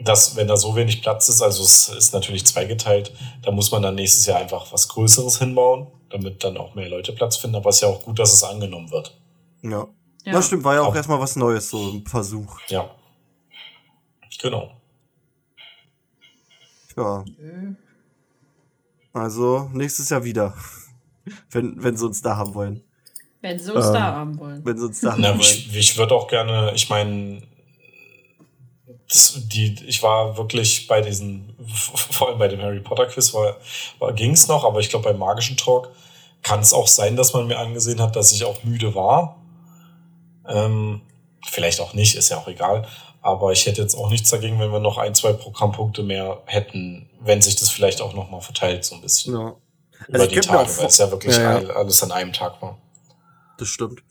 dass, wenn da so wenig Platz ist, also es ist natürlich zweigeteilt, da muss man dann nächstes Jahr einfach was Größeres hinbauen, damit dann auch mehr Leute Platz finden. Aber es ist ja auch gut, dass es angenommen wird. Ja. Ja. Das stimmt, war ja auch erstmal was Neues, so ein Versuch. Ja. Genau. Ja. Also nächstes Jahr wieder. Wenn, wenn sie uns da haben wollen. Wenn sie uns Ähm, da haben wollen. Wenn sie uns da haben Na, wollen. ich ich würde auch gerne, ich meine, die, ich war wirklich bei diesen, vor allem bei dem Harry Potter Quiz, war, war, ging es noch, aber ich glaube, beim magischen Talk kann es auch sein, dass man mir angesehen hat, dass ich auch müde war. Ähm, vielleicht auch nicht, ist ja auch egal. Aber ich hätte jetzt auch nichts dagegen, wenn wir noch ein, zwei Programmpunkte mehr hätten, wenn sich das vielleicht auch nochmal verteilt, so ein bisschen. Ja, Über Also die Tage, weil es ja wirklich Ja, ja. all- alles an einem Tag war. das stimmt.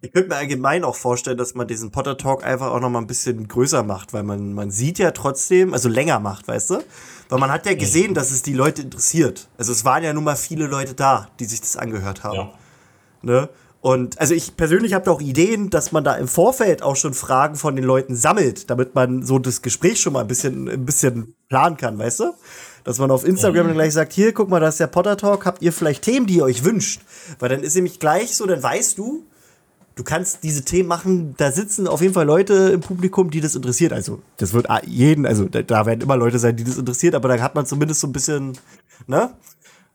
Ich könnte mir allgemein auch vorstellen, dass man diesen Potter Talk einfach auch noch mal ein bisschen größer macht, weil man, man sieht ja trotzdem, also länger macht, weißt du? Weil man hat ja gesehen, dass es die Leute interessiert. Also es waren ja nun mal viele Leute da, die sich das angehört haben. Ja. Ne? Und also ich persönlich habe da auch Ideen, dass man da im Vorfeld auch schon Fragen von den Leuten sammelt, damit man so das Gespräch schon mal ein bisschen, ein bisschen planen kann, weißt du? Dass man auf Instagram dann gleich sagt, hier, guck mal, das ist der Potter Talk, habt ihr vielleicht Themen, die ihr euch wünscht? Weil dann ist nämlich gleich so, dann weißt du, du kannst diese Themen machen, da sitzen auf jeden Fall Leute im Publikum, die das interessiert. Also, das wird jeden, also da, da werden immer Leute sein, die das interessiert, aber da hat man zumindest so ein bisschen, ne?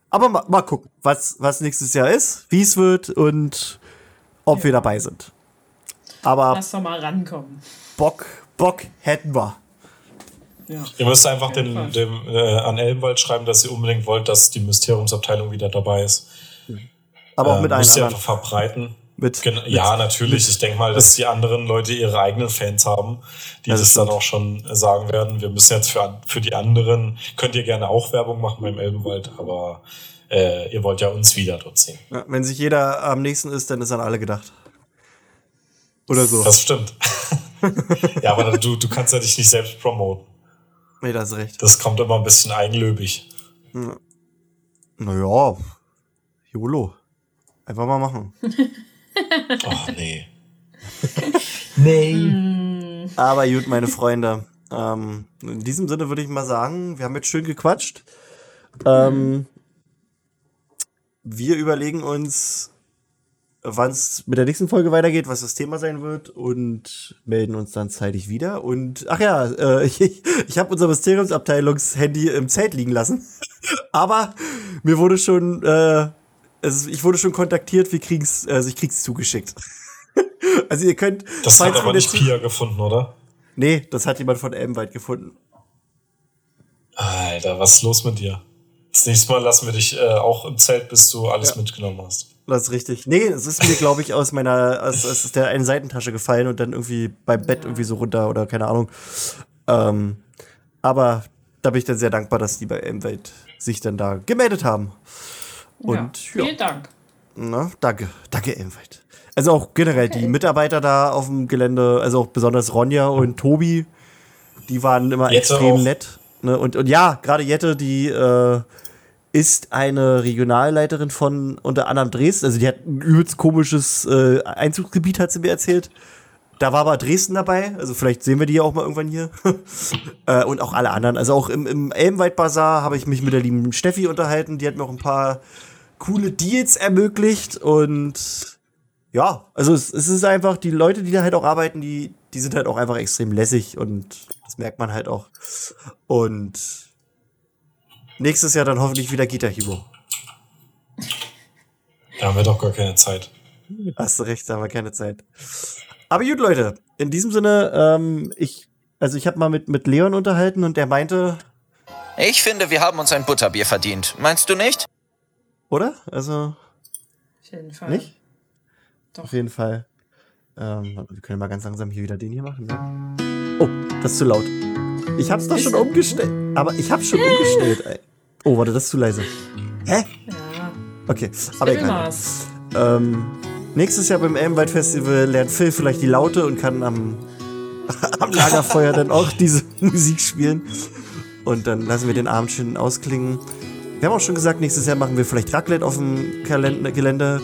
Aber mal, mal gucken, was, was nächstes Jahr ist, wie es wird und ob wir dabei sind. Aber Lass doch mal rankommen. Bock, Bock hätten wir. Ja. Ihr müsst einfach dem, dem äh, an Elbenwald schreiben, dass ihr unbedingt wollt, dass die Mysteriumsabteilung wieder dabei ist. Aber auch Äh, mit allen müsst ihr anderen. einfach verbreiten. Mit, Gen mit, ja, natürlich. Ich denke mal, dass die anderen Leute ihre eigenen Fans haben, die Ja, das das dann auch schon äh, sagen werden. Wir müssen jetzt für, für die anderen, könnt ihr gerne auch Werbung machen beim Elbenwald, aber äh, ihr wollt ja uns wieder dort sehen. Ja, wenn sich jeder am nächsten ist, dann ist an alle gedacht. Oder so. Das stimmt. ja, aber du, du kannst ja dich nicht selbst promoten. nee, da hast du recht. Das kommt immer ein bisschen eigenlöbig. Naja, YOLO. Einfach mal machen. Ach nee. Aber gut, meine Freunde. Ähm, in diesem Sinne würde ich mal sagen, wir haben jetzt schön gequatscht. Ähm, wir überlegen uns, wann es mit der nächsten Folge weitergeht, was das Thema sein wird und melden uns dann zeitig wieder. Und ach ja, äh, ich, ich habe unser Mysteriumsabteilungshandy im Zelt liegen lassen. Aber mir wurde schon äh, Also ich wurde schon kontaktiert, wir kriegen's, also ich krieg's zugeschickt. also ihr könnt. Das hat aber nicht Pia gefunden, oder? Nee, das hat jemand von Elbenwald gefunden. Alter, was ist los mit dir? Das nächste Mal lassen wir dich äh, auch im Zelt, bis du alles mitgenommen hast. Das ist richtig. Nee, es ist mir, glaube ich, aus meiner, aus, aus der einen Seitentasche gefallen und dann irgendwie beim Bett irgendwie so runter oder keine Ahnung. Ähm, aber da bin ich dann sehr dankbar, dass die bei Elbenwald sich dann da gemeldet haben. Und ja, ja, vielen Dank. na, danke, danke Elbenwald. Also auch generell die Mitarbeiter da auf dem Gelände, also auch besonders Ronja und Tobi, die waren immer Jette extrem auch. nett. Ne? Und, und ja, gerade Jette, die äh, ist eine Regionalleiterin von unter anderem Dresden. Also die hat ein übelst komisches äh, Einzugsgebiet, hat sie mir erzählt. Da war aber Dresden dabei, also vielleicht sehen wir die ja auch mal irgendwann hier. äh, und auch alle anderen. Also auch im, im Elbenwald-Bazar habe ich mich mit der lieben Steffi unterhalten. Die hat mir auch ein paar coole Deals ermöglicht. Und ja, also es, es ist einfach, die Leute, die da halt auch arbeiten, die, die sind halt auch einfach extrem lässig und das merkt man halt auch. Und nächstes Jahr dann hoffentlich wieder Guitar Hero. Da haben wir doch gar keine Zeit. Hast du recht, da haben wir keine Zeit. Aber gut, Leute, in diesem Sinne, ähm, ich, also ich habe mal mit, mit Leon unterhalten und der meinte, Ich finde, wir haben uns ein Butterbier verdient. Meinst du nicht? oder? Also, Auf jeden Fall. nicht? Doch. Auf jeden Fall. Ähm, wir können mal ganz langsam hier wieder den hier machen. Ne? Oh, das ist zu laut. Ich hab's doch Ist schon es? umgestellt. Aber ich hab's schon umgestellt. Ey. Oh, warte, das ist zu leise. Hä? Ja. Okay, aber egal. Ähm, nächstes Jahr beim Elbenwald Festival lernt Phil vielleicht die Laute und kann am, am Lagerfeuer dann auch diese Musik spielen. Und dann lassen wir den Abend schön ausklingen. Wir haben auch schon gesagt, nächstes Jahr machen wir vielleicht Raclette auf dem Kalend- Gelände.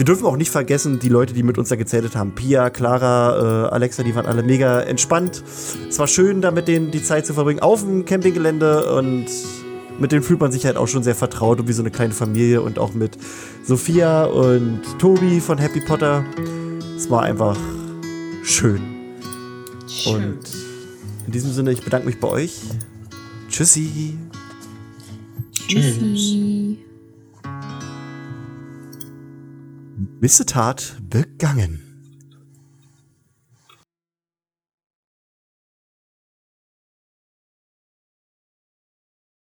Wir dürfen auch nicht vergessen, die Leute, die mit uns da gezeltet haben. Pia, Clara, äh, Alexa, die waren alle mega entspannt. Es war schön, da mit denen die Zeit zu verbringen auf dem Campinggelände und mit denen fühlt man sich halt auch schon sehr vertraut und wie so eine kleine Familie und auch mit Sophia und Tobi von Happy Potter. Es war einfach schön. Schön. Und in diesem Sinne, ich bedanke mich bei euch. Tschüssi. Tschüss. Missetat begangen.